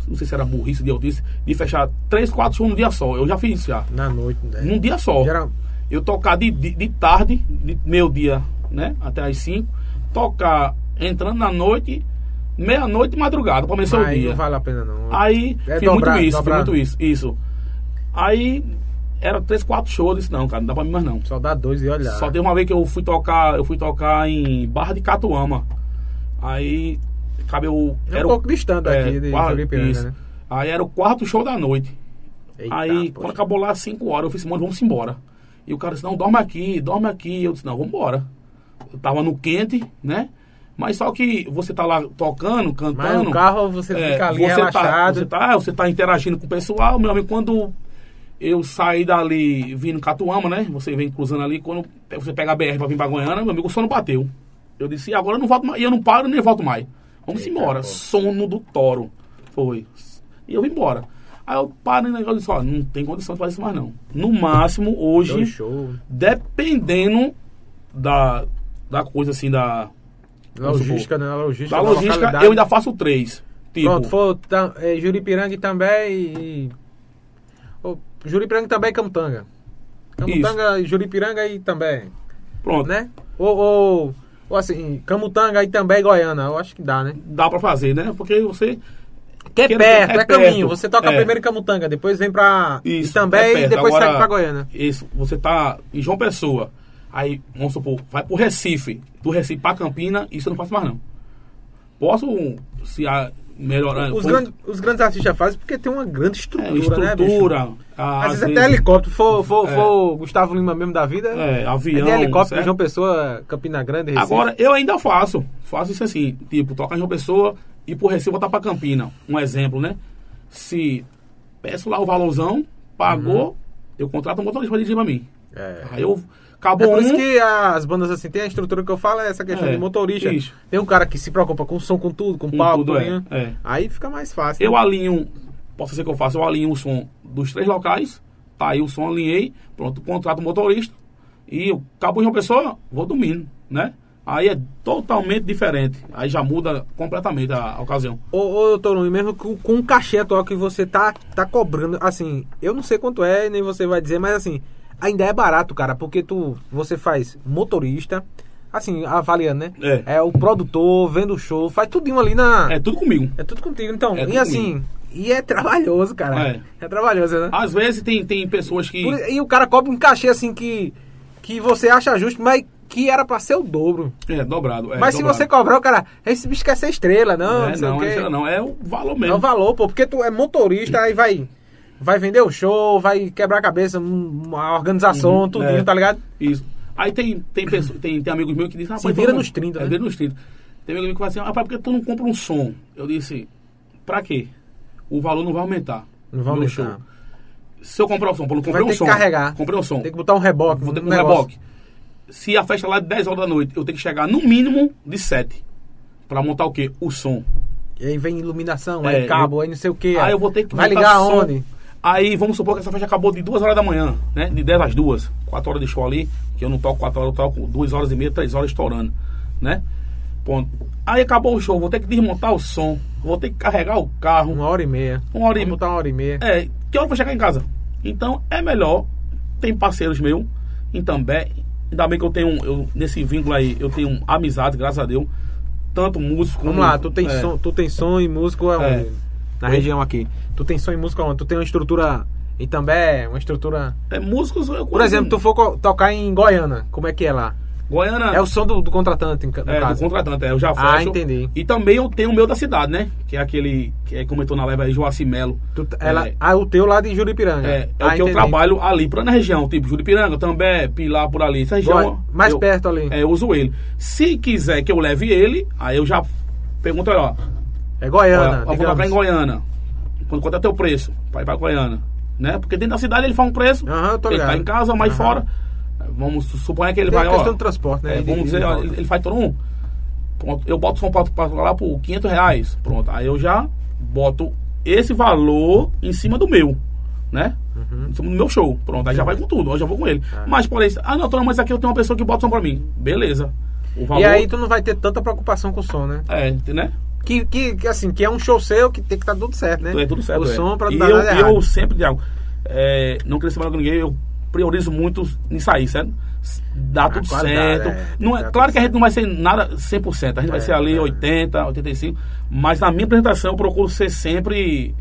Não sei se era burrice de disse, de fechar três, quatro shows num dia só. Eu já fiz isso já. Na noite, né? Num dia só. Geral- Eu tocar de, de, de tarde, de meio dia, né? Até as 5. Tocar entrando na noite, meia-noite e madrugada, pra amanhecer o dia. não vale a pena, não. Aí É fiz muito isso, dobrado. fiz muito isso. Isso. Aí era três, quatro shows, eu disse, não, cara, não dá pra mim mais não. Só dá dois e olha. Só teve uma vez que eu fui tocar, eu fui tocar em Barra de Catuama. Aí cabeu. É um pouco distante daqui de quarto- isso. né? Aí era o quarto show da noite. Eita, aí poxa. quando acabou lá às 5 horas, eu fiz, mano, vamos embora. E o cara disse, não, dorme aqui, dorme aqui. Eu disse, não, vamos embora. Eu tava no quente, né? Mas só que você tá lá tocando, Mas cantando. no carro você É, fica ali você relaxado. Tá, você, tá, você tá interagindo com o pessoal, meu amigo, quando eu saí dali vindo Catuama, né? Você vem cruzando ali, quando você pega a BR pra vir pra Goiânia, meu amigo, o sono bateu. Eu disse, "E agora eu não volto mais. E eu não paro nem volto mais. Vamos Eita, embora. pô. Sono do toro. Foi. E eu vim embora. Aí eu paro e negócio disse, ó, não tem condição de fazer isso mais não. No máximo, hoje, dependendo da, da coisa assim, da. Logística, né? Logística. Logística, localidade. eu ainda faço três. Tipo, Pronto, for tá, é, Juripiranga também e. Ô, Juripiranga também e Camutanga. Camutanga, e Juripiranga e também. pronto. Né? Ou, ou, ou assim, Camutanga e também Goiânia. Eu acho que dá, né? Dá pra fazer, né? Porque você. Que é perto, é, é caminho. perto. Você toca É. primeiro em Camutanga, depois vem pra Isso, também é e depois Agora, segue pra Goiânia. Isso, você tá em João Pessoa. Aí, vamos supor, vai pro Recife. Do Recife pra Campina, isso eu não faço mais não. Posso se a, melhorar. Os, grandes, os grandes artistas fazem porque tem uma grande é, estrutura, né, bicho? estrutura. ah, Às vezes até helicóptero. For, for, É. for Gustavo Lima mesmo da vida. É, avião. é de helicóptero, certo? João Pessoa, Campina Grande, Recife. Agora, eu ainda faço. Faço isso assim, tipo, tocar em João Pessoa e por Recife voltar pra Campina. Um exemplo, né? Se peço lá o valorzão, pagou, Uhum. eu contrato um motorista pra dirigir pra mim. É. Aí eu É acabou por um. isso que as bandas assim tem a estrutura que eu falo, é essa questão É, de motorista. isso. Tem um cara que se preocupa com som, com tudo, com Com palco, tudo, é, é. Aí fica mais fácil. Eu né? alinho, posso ser que eu faça, eu alinho o som dos três locais, tá aí o som, alinhei, pronto, contrato o motorista e eu acabo em uma pessoa, vou dormindo, né? Aí é totalmente diferente, aí já muda completamente a, a ocasião. Ô, ô doutor, mesmo com, com o cachê atual que você tá, tá cobrando, assim, eu não sei quanto é, nem você vai dizer, mas assim, ainda é barato, cara, porque tu, você faz motorista, assim, avaliando, né? É. É o produtor, vendo o show, faz tudinho ali na... É tudo comigo. É tudo contigo, então. É e assim, e é trabalhoso, cara. É. É, trabalhoso, né? Às vezes tem, tem pessoas que. Por- e o cara cobra um cachê assim que, que você acha justo, mas que era pra ser o dobro. É, dobrado. É, mas se dobrado. você cobrar, o cara, esse bicho quer ser estrela, não, É, não não, é, não, é o valor É mesmo. o valor, pô, porque tu é motorista, aí vai, vai vender o show, vai quebrar a cabeça, um- uma organização, Uhum, tudo, é. tá ligado? Isso. Aí tem, tem, pessoa, tem, tem amigos meus que dizem, Se rapaz, vira nos 30, É, né? vira nos 30. Tem amigo meu que fala assim, rapaz, por que tu não compra um som? Eu disse, pra quê? O valor não vai aumentar. Não vai aumentar. show. Se eu comprar o som, Paulo, eu comprei Vai um ter que som. carregar. Comprei um som. Tem que botar um reboque. Vou ter que um um reboque. Se a festa lá é de 10 horas da noite, eu tenho que chegar no mínimo de 7. Pra montar o quê? O som. E aí vem iluminação, É, aí cabo, aí não sei o que. Aí eu vou ter que Vai ligar som. aonde? Aí vamos supor que essa festa acabou de 2 horas da manhã, né? De 10 às 2. 4 horas de show ali, que eu não toco 4 horas, eu toco 2 horas e meia, 3 horas estourando, né? Ponto. Aí acabou o show, vou ter que desmontar o som, vou ter que carregar o carro. Uma hora e meia. Uma hora e botar uma hora e meia. É, que hora eu vou chegar em casa? Então é melhor, tem parceiros meus em També, ainda bem que eu tenho, um- eu, nesse vínculo aí, eu tenho amizade, graças a Deus, tanto músico como... Vamos lá, tu tem, é, som, tu tem som e músico aonde? É. Na Oi? região aqui. Tu tem som e música onde? Tu tem uma estrutura em També, uma estrutura... É, músicos... eu Por exemplo, tu for tocar em Goiânia, como é que é lá? Goiânia... É o som do, do contratante, no É, do caso. contratante, é, eu já Ah, fecho. entendi. E também eu tenho o meu da cidade, né? Que é aquele que é, comentou na leva aí, Joaci Melo. Tu- ela, é, Ah, o teu lá de Juripiranga. é, é ah, o que eu entendi. trabalho ali, por na região, tipo Juripiranga, També, Pilar, por ali. Essa região. Goi- mais eu- perto ali. É, eu uso ele. Se quiser que eu leve ele, aí eu já pergunto, olha, ó, É Goiânia, eu vou colocar em Goiânia. Quanto, quanto é teu preço? Pra ir pra Goiânia. Né? Porque dentro da cidade ele faz um preço. Tô ele ligado. tá em casa, mais Aham. fora. Vamos suponha que ele Tem vai, questão ó. do transporte, né? é, vamos dizer, ó, ele, ele faz todo um. Pronto, eu boto São Paulo pra lá por 500 reais. Pronto, aí eu já boto esse valor em cima do meu. Né? Uhum. Em cima do meu show. Pronto, aí já vai com tudo. Eu já vou com ele. É. Mas, por isso, ah, não, Tony, mas aqui eu tenho uma pessoa que bota som pra mim. Beleza. Valor. E aí tu não vai ter tanta preocupação com o som, né? É, né? Que, que, assim, que é um show seu que tem que estar tudo certo, né? É tudo certo. O é. som pra e dar eu, nada eu sempre, Thiago, é, não queria ser mal com ninguém, eu priorizo muito nisso aí, certo? Dá A tudo certo. é. Não é, claro que a gente não vai ser nada 100%, a gente vai É, ser ali é. 80, 85, mas na minha apresentação eu procuro ser sempre,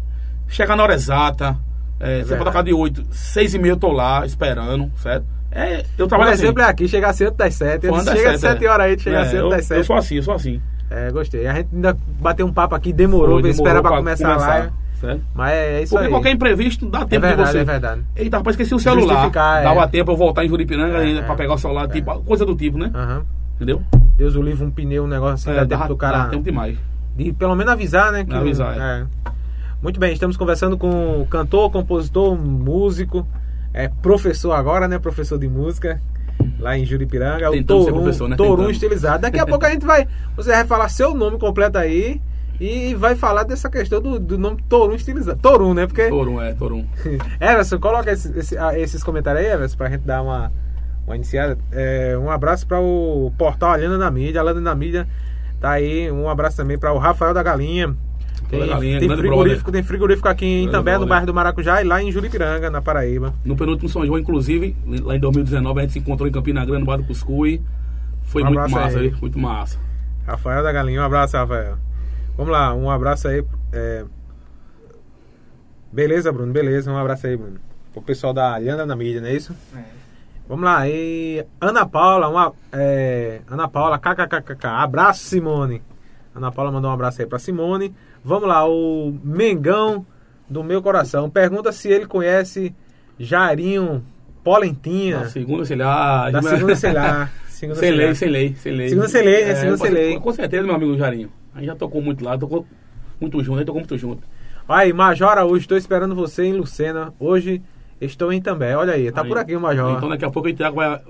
chegar na hora exata, é, se verdade. eu tocar de 8, 6 e meia eu tô lá esperando, certo? É, eu trabalho assim. exemplo é aqui, chegar cedo das 7. Quando é Chega às sete, 7 é. horas aí, chega É, cedo eu, das eu 7. sou assim, eu sou assim. É, gostei. A gente ainda bateu um papo aqui, demorou Foi, pra esperar demorou pra começar, a live. certo? Mas é isso Porque aí. qualquer imprevisto dá é tempo verdade, de você. é verdade. Eita, rapaz, esqueci o celular. Justificar, é. Dava tempo eu voltar em Juripiranga É, ainda é. pra pegar o celular, tipo, coisa do tipo, né? Aham. Entendeu? Deus o livre, um pneu, um negócio assim, dá tempo dá, do dá cara. tempo demais. De pelo menos avisar, né? que- Avisar, é. Muito bem, estamos conversando com cantor, compositor, músico, é professor agora, né? Professor de música. Lá em Juripiranga, o Tentando ser Torum, professor, né? Torum estilizado. Daqui a pouco a gente vai. Você vai falar seu nome completo aí e vai falar dessa questão do, do nome Torum estilizado. Torum, né? Porque. Torum, é, Torum. *laughs* Everson, coloca esse- esse- ah, esses comentários aí, Everson, pra gente dar uma, uma iniciada. É, um abraço para o portal Alhanda na Mídia. Alhanda na Mídia tá aí. Um abraço também para o Rafael da Galinha. Tem, Galinha, tem frigorífico, tem frigorífico aqui em também, no brother. bairro do Maracujá e lá em Juripiranga, na Paraíba. No penúltimo São João, inclusive, lá em 2019, a gente se encontrou em Campina Grande, no Bar do Cuscui. Foi Um muito massa, aí. aí, muito massa. Rafael da Galinha, um abraço, Rafael. Vamos lá, um abraço aí. é, Beleza, Bruno, beleza. Um abraço aí, Bruno. O pessoal da Alhanda na Mídia, não é isso? Vamos lá, e Ana Paula, uma, é, Ana Paula, kkkk, abraço Simone. Ana Paula mandou um abraço aí pra Simone. Vamos lá, o Mengão do meu coração pergunta se ele conhece Jarinho Polentinha, Na segunda, sei lá. da *laughs* segunda, sei lá. Segunda, Sem sei lá. lei, sem lei, sem lei. Segunda sem lei? É, Segunda sem lei. Com certeza, meu amigo Jarinho. A gente já tocou muito lá, tocou muito junto, a gente tocou muito junto. Aí, Major Araújo, estou esperando você em Lucena. Hoje estou em També. Olha aí, tá Aí, por aqui o Major. Então daqui a pouco o Thiago vai,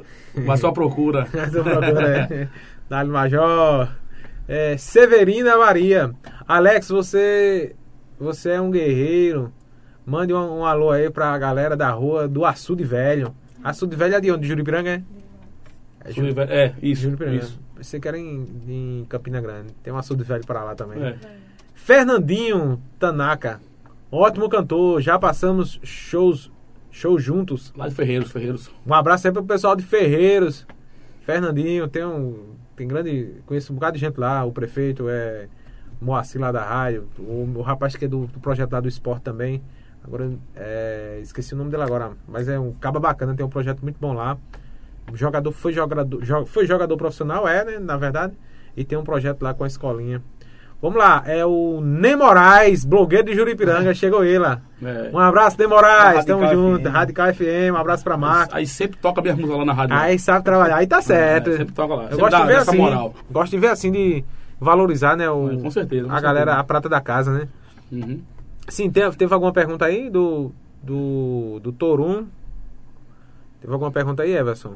à procura. *laughs* Essa procura é. *laughs* Dali Major. É, Severina Maria. Alex, você você é um guerreiro. Mande um, um alô aí pra galera da rua do Açude Velho. Açude Velho é de onde? De Juripiranga, é? É, Juri- É, isso, Juripiranga. isso. Você quer em, em Campina Grande. Tem um Açude Velho pra lá também. É. Fernandinho Tanaka. Ótimo cantor. Já passamos shows, shows juntos. Lá de Ferreiros, Ferreiros. Um abraço aí pro pessoal de Ferreiros. Fernandinho, tem um. Tem grande. Conheço um bocado de gente lá, o prefeito é Moacir lá da rádio, o, o rapaz que é do, do projeto lá do esporte também. Agora é, esqueci o nome dele agora, mas é um caba bacana, tem um projeto muito bom lá. O jogador foi jogador, jo- foi jogador profissional, é, né, na verdade, e tem um projeto lá com a escolinha. Vamos lá, é o Nem Moraes, blogueiro de Juripiranga, chegou ele lá. É. Um abraço, Nem Moraes, tamo junto. FM. Radical FM, um abraço pra Marcos. Aí sempre toca minhas músicas lá na rádio. Aí sabe trabalhar, aí tá certo. É, sempre toca lá. Eu Sempre gosto dá- de ver assim, moral. gosto de ver assim, de valorizar, né, o, É, com certeza, com a galera, certeza. a prata da casa, né. Uhum. Sim, teve, teve alguma pergunta aí do, do, do Torum? Teve alguma pergunta aí, Everson?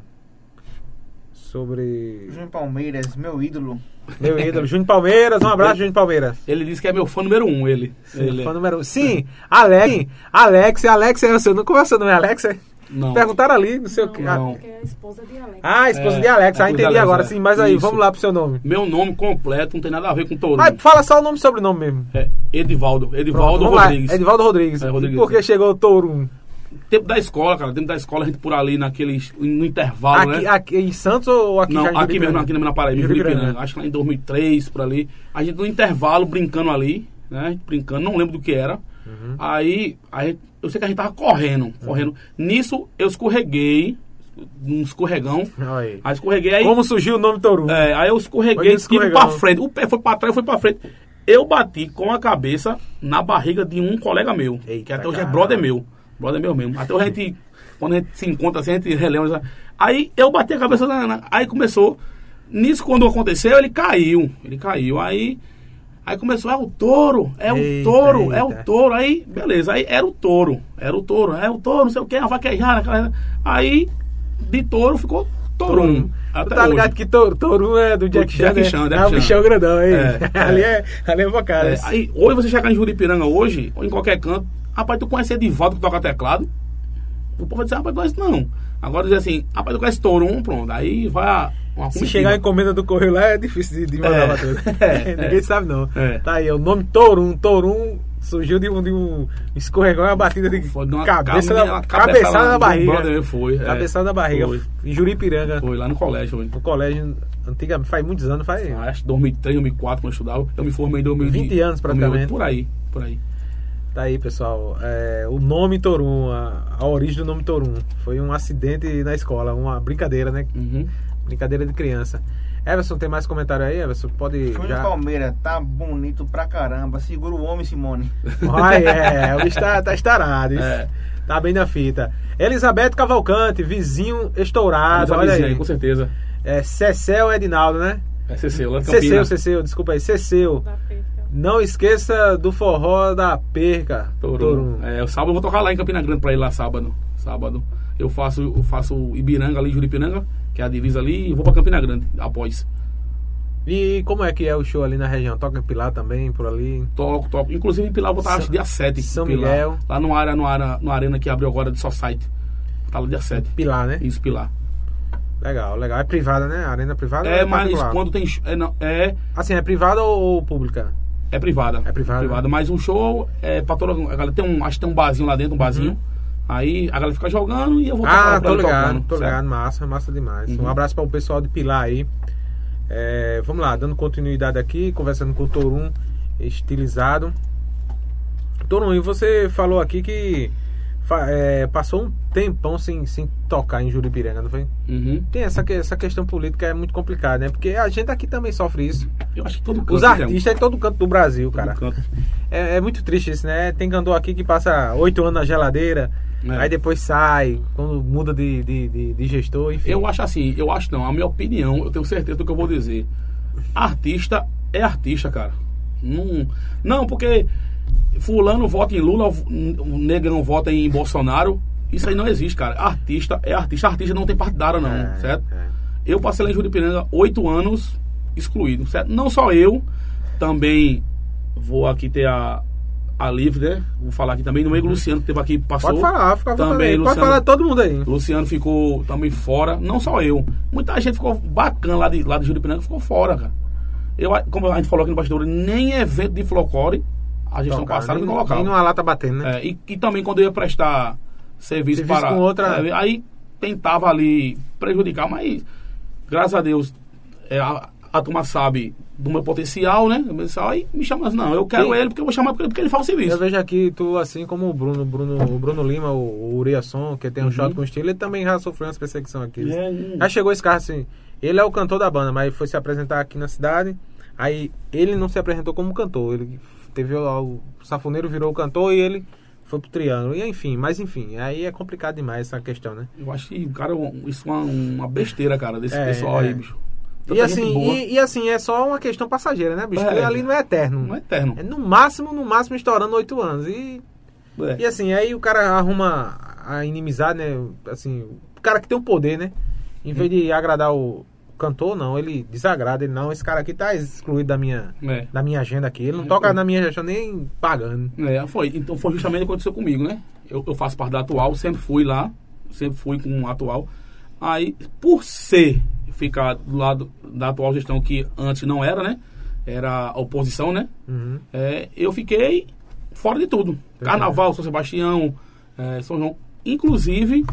Sobre Júnior Palmeiras, meu ídolo. meu ídolo, Júnior Palmeiras. Um abraço, Júnior Palmeiras. Ele disse que é meu fã número um, ele. ele Fã número um. Sim, Alex. Alex, Alex é o seu. Como é o seu nome, Alex? é? Não. Perguntaram ali, não sei o que. Não. Porque é a esposa de Alex. Ah, esposa É, de Alex. é Ah, entendi Alex, agora. é. Sim, mas aí, Isso. vamos lá pro seu nome. Meu nome completo não tem nada a ver com Touro. Mas fala só o nome e sobrenome mesmo. É Edivaldo. Pronto, Edivaldo lá. Rodrigues. Edivaldo Rodrigues. É, Rodrigues. E por que chegou o Torum? Tempo da escola, cara. Tempo da escola, a gente por ali naqueles. no intervalo, Aqui, né? aqui em Santos ou aqui Não, aqui mesmo, aqui na Paraíba, em Juripiranga. Juripiranga. Acho que lá em 2003, por ali. A gente no intervalo brincando ali, né? Brincando, não lembro do que era. Uhum. Aí, a gente- eu sei que a gente tava correndo, correndo. Nisso, eu escorreguei, um escorregão. Aí. Aí escorreguei, aí... Como surgiu o nome Torum? É, aí eu escorreguei, tive pra frente. O pé foi pra trás, foi pra frente. Eu bati com a cabeça na barriga de um colega meu, Eita, que até hoje é caramba. brother meu. Brother meu mesmo. Até a gente, quando a gente se encontra assim, a gente relembra. Aí eu bati a cabeça na, na- Aí começou. Nisso, quando aconteceu, ele caiu. Ele caiu. Aí. Aí começou, é o touro, é o Eita, touro, é o eita. touro. Aí, beleza, aí era o touro, era o touro, é o touro, não sei o que, a vaquejada. aquela- Aí, de touro ficou tourum. Tu Até tá ligado hoje. que Torum, Torum é do Jack Chan, Jack né? Chan, Jack é o bichão grandão aí. É, *laughs* ali, é. é, ali é bocada. É, aí, hoje você chegar em Juripiranga hoje, ou em qualquer canto, rapaz, tu conhece Edivaldo que toca teclado? O povo vai dizer, rapaz, conhece não. Agora dizer assim, rapaz, tu conhece Torum, pronto. Aí vai uma Se chegar a encomenda do correio lá é difícil de, mandar É. pra tudo. *laughs* É, *laughs* Ninguém é. sabe não. É. Tá aí, o nome Torum. Torum surgiu de um, de um escorregão e uma batida de Foi de uma cabeça uma cabeçada da do barriga. brother Foi, é. Cabeçada da barriga. Foi. Em Juripiranga. Foi lá no colégio, foi. No colégio, antigamente, faz muitos anos, faz. Ah, Acho que 2003, 2004, quando eu estudava. Eu me formei em 2000, 20 anos, praticamente. Por aí, por aí. Tá aí, pessoal. É, o nome Torum, a, a origem do nome Torum. Foi um acidente na escola, uma brincadeira, né? Uhum. Brincadeira de criança. Everson, tem mais comentário aí, Everson? Pode Júnior já. Palmeiras, tá bonito pra caramba. Segura o homem, Simone. Olha, *laughs* é, o bicho tá, tá estarado. isso. É. Tá bem na fita. Elizabeth Cavalcante, vizinho estourado. Olha vizinha aí. com certeza. É Cecel Edinaldo, né? É Ceceu, lá Ceceu. Ceceu, desculpa aí. Ceceu. Não esqueça do forró da perca. Torum. É, o sábado eu vou tocar lá em Campina Grande pra ir lá sábado. Sábado. Eu faço, eu faço Ibiranga ali, Juripiranga, que é a divisa ali, e vou pra Campina Grande após. E como é que é o show ali na região? Toca em Pilar também, por ali? Toco, toco. Inclusive em Pilar eu vou estar São- acho, dia 7. São Pilar. Miguel. Lá no área, no área, no arena que abriu agora de Society. Tá lá dia 7. Pilar, né? Isso, Pilar. Legal, legal. É privada, né? Arena privada ou É, mas quando tem. É, não, é, Assim, é privada ou pública? É privada. É privada. Mas um show é toda. A galera tem um. Acho que tem um barzinho lá dentro, um barzinho. Aí a galera fica jogando e eu vou Uhum. Ah, tô ligado, tocando, tô certo? ligado. Massa, massa demais. Uhum. Um abraço para o pessoal de Pilar aí. É, vamos lá, dando continuidade aqui, conversando com o Torum, estilizado. Torum, e você falou aqui que é, passou um tempão sem, sem tocar em Juripiranga, não foi? Uhum. Tem essa, que- essa questão política é muito complicada, né? Porque a gente aqui também sofre isso. Eu acho que todo canto. Os tem um- artistas em todo canto do Brasil, todo cara. É, é muito triste isso, né? Tem cantor aqui que passa oito anos na geladeira, É. aí depois sai, quando muda de, de, de, de gestor, enfim. Eu acho assim, eu acho não, a minha opinião, eu tenho certeza do que eu vou dizer. Artista é artista, cara. Não, não porque fulano vota em Lula, o negrão vota em Bolsonaro. Isso aí não existe, cara. Artista é artista. Artista não tem partidário, não, É, certo? é. Eu passei lá em Juripiranga oito anos excluído, certo? Não só eu, também vou aqui ter a, a Livre, né? Vou falar aqui também. No meio do Luciano, que teve aqui, passou. Pode falar, fica Também, aí. Pode Luciano. falar todo mundo aí. Luciano ficou também fora, não só eu. Muita gente ficou bacana lá de, lá de Juripiranga, ficou fora, cara. Eu, como a gente falou aqui no bastidor, nem evento de folclore a gestão Tocar, passada nem, não colocava. nem numa lata batendo, né? É, e, e também quando eu ia prestar serviço, Serviço para. com outra- é, aí tentava ali prejudicar, mas graças a Deus é, a, a turma sabe do meu potencial, né? Eu Aí me chama assim, não, eu quero Sim. ele porque eu vou chamar porque, porque ele faz o Eu serviço. vejo aqui tu, assim como o Bruno, Bruno o Bruno Lima, o, o Uriasson, que tem um Uhum. shot com estilo, ele também já sofreu umas perseguição aqui. É, Já chegou esse carro assim. Ele é o cantor da banda, mas foi se apresentar aqui na cidade. Aí ele não se apresentou como cantor. Ele teve o, o safoneiro virou o cantor e ele foi pro triângulo. E enfim, mas enfim, aí é complicado demais essa questão, né? Eu acho que, cara, isso é uma, uma besteira, cara, desse É, pessoal é. aí, bicho. E Tanta assim, e, e assim, é só uma questão passageira, né, bicho? É. Ali não é eterno. Não é eterno. É no máximo, no máximo, estourando oito anos. E, É. e assim, aí o cara arruma a inimizade, né? Assim, o cara que tem o poder, né? Em vez de agradar o cantor, não, ele desagrada. Ele, não, esse cara aqui tá excluído da minha, É. da minha agenda aqui. Ele não É, toca foi. na minha gestão nem pagando. É, foi. Então foi justamente o que aconteceu comigo, né? Eu, eu faço parte da atual, sempre fui lá, sempre fui com o atual. Aí, por ser ficar do lado da atual gestão, que antes não era, né? Era a oposição, né? Uhum. É, eu fiquei fora de tudo. Carnaval, São Sebastião, é, São João. Inclusive,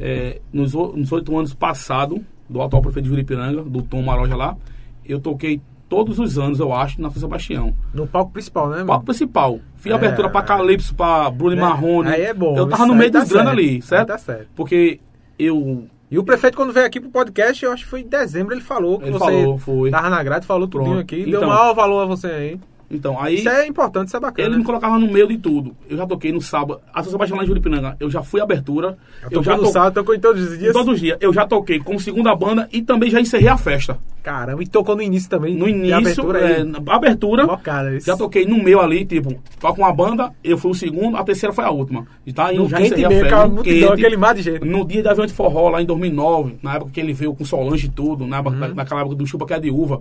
é, nos nos oito anos passados, do atual prefeito de Juripiranga, do Tom Maroja lá, eu toquei todos os anos, eu acho, na São Sebastião. No palco principal, né? Palco principal. Fiz É, abertura pra Calypso, pra Bruno né? Marrone. Aí é bom. Eu tava no aí meio tá dos grandes certo. ali, Aí certo? Tá certo. Porque eu. E o prefeito, quando veio aqui pro podcast, eu acho que foi em dezembro, ele falou que Ele você falou, foi. tava na grade, falou Pronto. aqui, deu Então. maior valor a você aí. Então, aí. Isso é importante, isso é bacana. Ele me colocava no meio de tudo. Eu já toquei no sábado. A São Sebastião lá em Juripiranga, eu já fui abertura. Eu Eu já no sábado, tocou em todos os dias. Todos os dias. Eu já toquei como segunda banda e também já encerrei a festa. Caramba, e tocou no início também. No início, abertura é, aí. abertura, Bocada, já toquei no meio ali, tipo, toca uma banda, eu fui o segundo, a terceira foi a última. E tá, No eu já quente encerrei a mesmo, festa. no quente. aquele mar de gente. No dia da Avião de Forró, lá em 2009, na época que ele veio com Solange e tudo, na, Uhum. naquela época do Chupa que é de uva,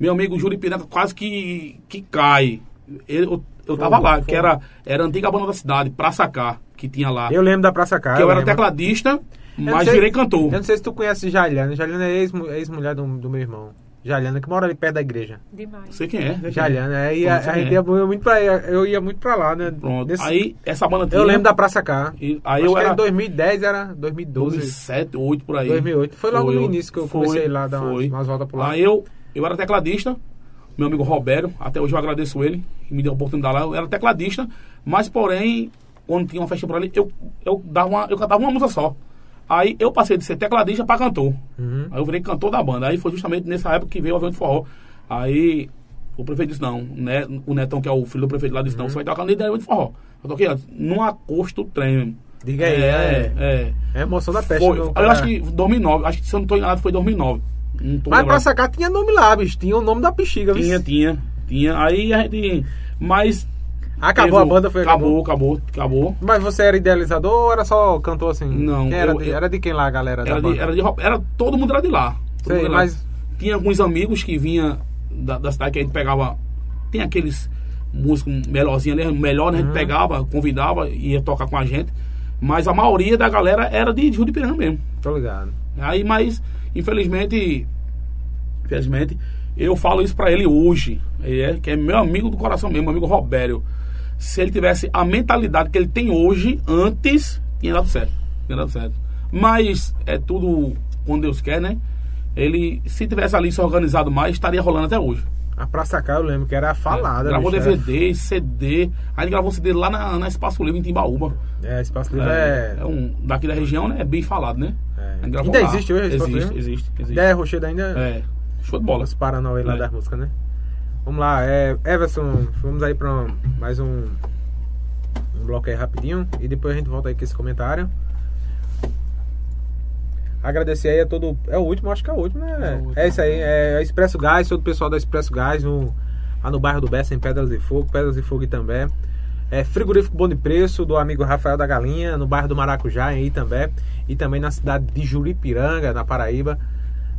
meu amigo Júlio Pirata quase que, que cai. Ele- eu eu tava lá, fogo. que era, era a antiga banda da cidade, Praça Cá, que tinha lá. Eu lembro da Praça Cara. que eu era lembro. tecladista, Eu mas sei- virei cantor. Eu não sei se tu conhece Jaliana. Jaliana é ex- ex-mulher do, do meu irmão. Jaliana, que mora ali perto da igreja. Demais. Sei quem é. sei quem é. Jaliana, aí a, Pronto, a sei gente é. ia muito pra eu ia muito pra lá, né? Pronto. Nesse- Aí, essa banda tinha... eu lembro da Praça Cá. e- aí Acho eu que era... em 2010 era 2012. 2007, 2008, por aí. 2008. Foi logo no eu- início que eu foi, comecei lá a dar umas, foi. umas voltas por lá. Aí eu, eu era tecladista, meu amigo Robério, até hoje eu agradeço ele, que me deu a oportunidade lá. Eu era tecladista, mas porém, quando tinha uma festa por ali, eu, eu, dava uma, eu cantava uma música só. Aí eu passei de ser tecladista para cantor. Uhum. Aí eu virei cantor da banda. Aí foi justamente nessa época que veio o avião de forró. Aí o prefeito disse, não, né, o Netão, que é o filho do prefeito lá, disse, Uhum. não, você vai tocar no avião de forró. Eu toquei antes, num acosto trem. Diga aí, é, é. é. É emoção da peste. Foi, eu cara. acho que 2009, acho que se eu não estou enganado foi 2009. Mas. Praça Cá tinha nome lá, bicho. Tinha o nome da bexiga? Tinha, tinha, tinha. Aí a gente. Mas. Acabou teve- a banda, foi Acabou, acabou, acabou. Mas você era idealizador ou era só cantor assim? Não, era, eu- de, eu- era de quem lá, a galera? Era, de, era, de, era todo mundo era de lá. Sei, de lá. mas- Tinha alguns amigos que vinha da, da cidade que a gente pegava. Tem aqueles músicos melhorzinhos ali, melhor, né? a gente Uhum. pegava, convidava, ia tocar com a gente. Mas a maioria da galera era de Juripiranga mesmo. Tô ligado. Aí, mas, infelizmente, infelizmente, eu falo isso pra ele hoje, é, que é meu amigo do coração mesmo, meu amigo Robério. Se ele tivesse a mentalidade que ele tem hoje, antes, tinha dado certo. Tinha dado certo. Mas é tudo quando Deus quer, né? Ele, se tivesse ali se organizado mais, estaria rolando até hoje. A Praça Cá eu lembro que era falada. Gravou bicho, DVD, CD. Aí ele gravou CD lá na, na Espaço Livre, em Timbaúba. É, Espaço Livre É, é... é um, daqui da região, né? É bem falado, né? É. Ainda existe hoje Existe, existe, existe. Ideia Rochedo ainda... É, show de bola. Os Paranauê lá É. das músicas, né? Vamos lá, é, Everson, vamos aí pra um- mais um, um bloco aí rapidinho e depois a gente volta aí com esse comentário. Agradecer aí a todo. É o último, acho que é o último, né? É último. É isso aí, é Expresso Gás, todo o pessoal da Expresso Gás no, lá no bairro do Bessa, em Pedras de Fogo, Pedras de Fogo também. É Frigorífico Bom de Preço, do amigo Rafael da Galinha, no bairro do Maracujá, aí também. E também na cidade de Juripiranga, na Paraíba.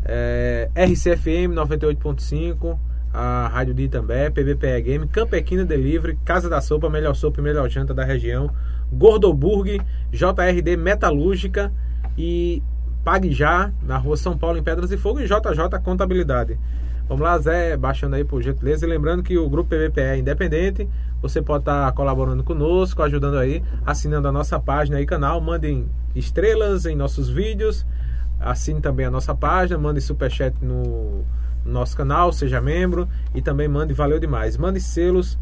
É, RCFM 98.5, a Rádio D também, PBPE Game, Campequina Delivery, Casa da Sopa, melhor sopa e melhor janta da região, Gordoburg, JRD Metalúrgica e Pague Já, na rua São Paulo, em Pedras de Fogo, e JJ Contabilidade. Vamos lá, Zé, baixando aí por gentileza. E lembrando que o grupo PVPE é independente. Você pode estar colaborando conosco, ajudando aí, assinando a nossa página e canal. Mandem estrelas em nossos vídeos. Assine também a nossa página. Mande superchat no no nosso canal, seja membro. E também mande Valeu Demais. Mande selos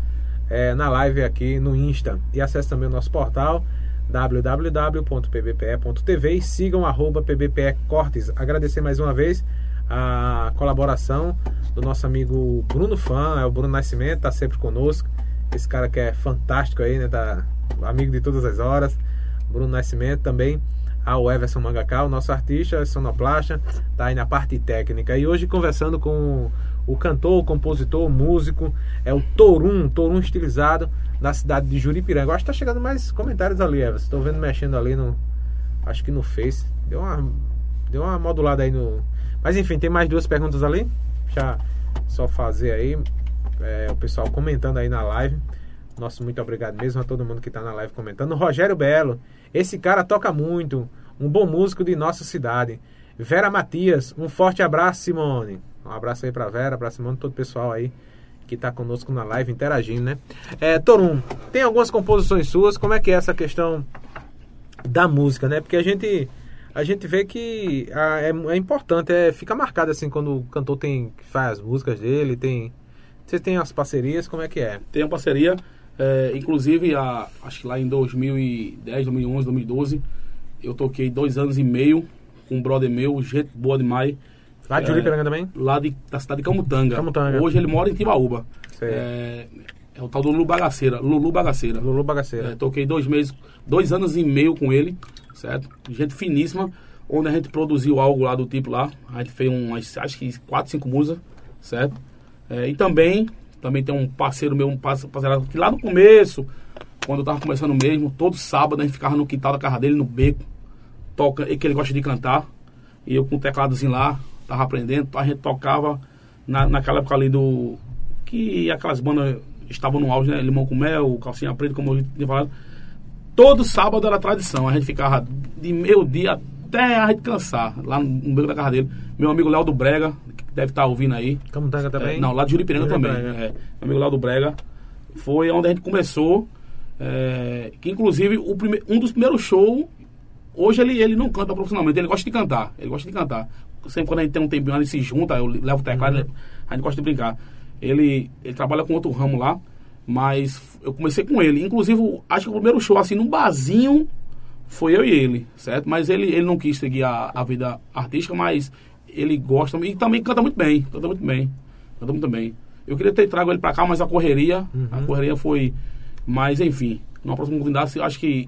eh, na live aqui no Insta. E acesse também o nosso portal www.pbpe.tv e sigam arroba pbpe cortes. Agradecer mais uma vez a colaboração do nosso amigo Bruno Fã, é o Bruno Nascimento, tá sempre conosco. Esse cara que é fantástico aí, né? Tá amigo de todas as horas. Bruno Nascimento também. Ao Everson Mangacal, nosso artista, sonoplasta, tá aí na parte técnica. E hoje conversando com o cantor, o compositor, o músico, é o Torum, Torum estilizado, da cidade de Juripiranga. Eu acho que tá chegando mais comentários ali, Everson. Estou vendo mexendo ali no. Acho que no Face. Deu uma, deu uma modulada aí no. Mas enfim, tem mais duas perguntas ali. Já só fazer aí. É, o pessoal comentando aí na live. Nosso muito obrigado mesmo a todo mundo que está na live comentando. Rogério Belo, esse cara toca muito. Um bom músico de nossa cidade. Vera Matias, um forte abraço, Simone. Um abraço aí para Vera, para Simone, todo o pessoal aí que está conosco na live interagindo, né? É, Torum, tem algumas composições suas. Como é que é essa questão da música, né? Porque a gente a gente vê que ah, é, é importante, é, fica marcado assim quando o cantor tem faz as músicas dele, tem você tem as parcerias, como é que é? Tem uma parceria, é, inclusive a, acho que lá em 2010, 2011, 2012, eu toquei dois anos e meio com um brother meu, gente boa demais. Lá de Juripiranga também? Lá de, da cidade de Camutanga. Camutanga. Hoje ele mora em Timbaúba. É, é o tal do Lulu Bagaceira. Lulu Bagaceira. Lulu Bagaceira. É, toquei dois meses, dois anos e meio com ele, certo? Gente finíssima, onde a gente produziu algo lá do tipo lá. A gente fez umas, acho que quatro, cinco musas, certo? É, e também, também tem um parceiro meu, um parceiro que lá no começo, quando eu tava começando mesmo, todo sábado a gente ficava no quintal da casa dele, no beco, toca, que ele gosta de cantar. E eu com o tecladozinho lá, tava aprendendo, a gente tocava na, naquela época ali do. Que aquelas bandas estavam no auge, né? Limão com Mel, Calcinha Preta, como eu tinha falado. Todo sábado era tradição. A gente ficava de meio dia até a gente cansar, lá no beco da casa dele. Meu amigo Léo do Brega, deve estar ouvindo aí. Camutanga também? É, não, lá de Juripiranga também. Juripiranga. É, amigo Léo do Brega. Foi onde a gente começou. é, que inclusive o prime, um dos primeiros shows. Hoje ele, ele não canta profissionalmente, ele gosta de cantar. Ele gosta de cantar. Sempre quando a gente tem um tempinho, a gente se junta, eu levo o teclado, Uhum. a gente gosta de brincar. Ele, ele trabalha com outro ramo lá, mas eu comecei com ele. Inclusive, acho que o primeiro show, assim, num barzinho, foi eu e ele, certo? Mas ele, ele não quis seguir a, a vida artística, mas ele gosta e também canta muito bem, canta muito bem, canta muito bem. Eu queria ter trago ele pra cá, mas a correria, a correria foi... Mas, enfim, numa próxima oportunidade, acho que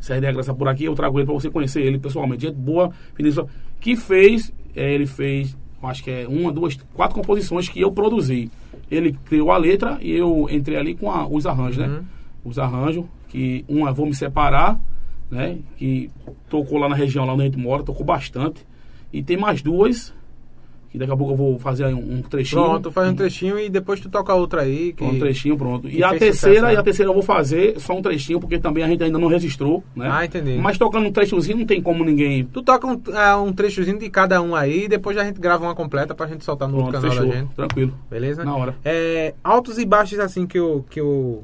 se a ideia é graça por aqui, eu trago ele pra você conhecer ele pessoalmente. Gente boa, finíssima, que fez, eh, ele fez, acho que é uma, duas, quatro composições que eu produzi. Ele criou a letra e eu entrei ali com a- os arranjos, né? Os arranjos, que uma Vou Me Separar, né? Que tocou lá na região, lá onde a gente mora, tocou bastante. E tem mais duas, que daqui a pouco eu vou fazer um, um trechinho. Pronto, faz um trechinho e depois tu toca outra aí. Que... Um trechinho, pronto. E a terceira, sucesso, né? e a terceira eu vou fazer só um trechinho, porque também a gente ainda não registrou, né? Ah, entendi. Mas tocando um trechozinho não tem como ninguém. Tu toca um, é, um trechozinho de cada um aí e depois a gente grava uma completa pra gente soltar no Pronto, canal fechou. da gente. Tranquilo. Beleza? Na hora. É, altos e baixos assim que eu. Que eu...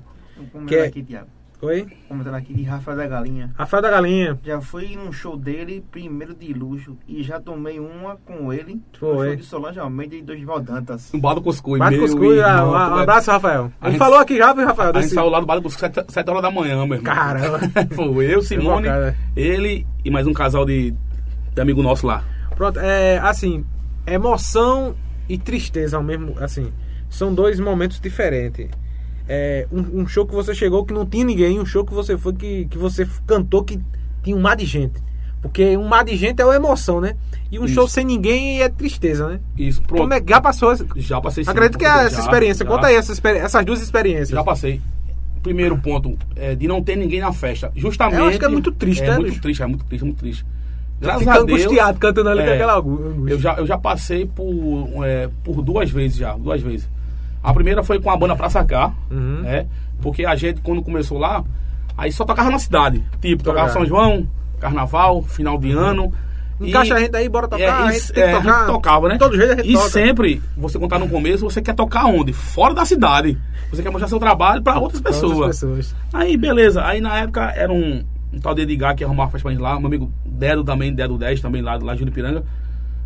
Que é- aqui, Tiago. Oi? Comentando aqui de Rafa da Galinha. Rafael da Galinha. Já fui num show dele, primeiro de luxo, e já tomei uma com ele. Foi. No show de Solange Almeida e Dorival Dantas. Um bar do Cuscuz. Bate meu Cuscuz, irmão, ah, um, tu um é- abraço, Rafael. A Ele gente- falou aqui já, viu, Rafael? A gente Desse... saiu lá do bar do Cuscuz 7 horas da manhã, meu irmão. Caramba. *laughs* Foi eu, Simone, ele e mais um casal de, de amigo nosso lá. Pronto, é assim, emoção e tristeza ao mesmo, assim, são dois momentos diferentes. É, um, um show que você chegou que não tinha ninguém, um show que você foi que, que você cantou que tinha um mar de gente. Porque um mar de gente é uma emoção, né? E um Isso. show sem ninguém é tristeza, né? Isso, pronto. Como é já passou? essa- Já passei sim, Acredito que é já, essa experiência. já. Conta aí essa essas duas experiências. Já passei. Primeiro ponto, é, de não ter ninguém na festa. Justamente. Eu acho que é muito triste, é né, muito bicho? triste, é muito triste, é muito triste. Graças Fica a Deus. angustiado cantando ali com é, aquela angústia. Eu já, eu já passei por, é, por duas vezes já, duas vezes. A primeira foi com a banda Praça K, Uhum. né? Porque a gente, quando começou lá, aí só tocava na cidade. Tipo, tocava Tocava. São João, Carnaval, final de ano. Encaixa a gente aí, bora tocar. É, a e- gente é, a tocar. gente tocava, né? Todo jeito a gente e toca. sempre, você contar no começo, você quer tocar onde? Fora da cidade. Você quer mostrar seu trabalho para outras Pra pessoas. outras pessoas. Aí, beleza. Aí, na época, era um, um tal de Edgar que arrumava festa pra gente lá. Meu amigo Dedo também, Dedo 10, também lá, lá de Juripiranga.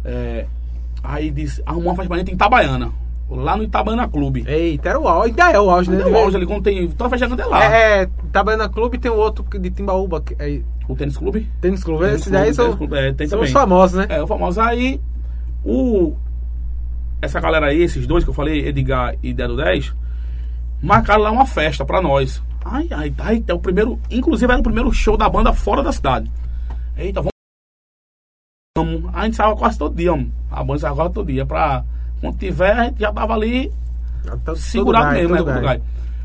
É, aí disse, arrumou uma festa pra gente em Itabaiana. Lá no Itabaiana Clube. Eita, era o auge. Ainda é o auge, né? Tem um auge quando tem... Toda festa é lá. É, é Itabaiana Clube tem um outro de Timbaúba, que é O Tênis Clube. Tênis Clube. Tênis Esses daí são, Tênis Clube, é, são também. os famosos, né? É, o famoso. Aí, O, essa galera aí, esses dois que eu falei, Edgar e Dedo 10, marcaram lá uma festa pra nós. Ai, ai, ai, é o primeiro. Inclusive era o primeiro show da banda fora da cidade. Eita, vamos. vamos. A gente saiu quase todo dia, mano. A banda saiu quase todo dia. Pra quando tiver, a gente já tava ali Todo segurado mesmo, né? gás. gás.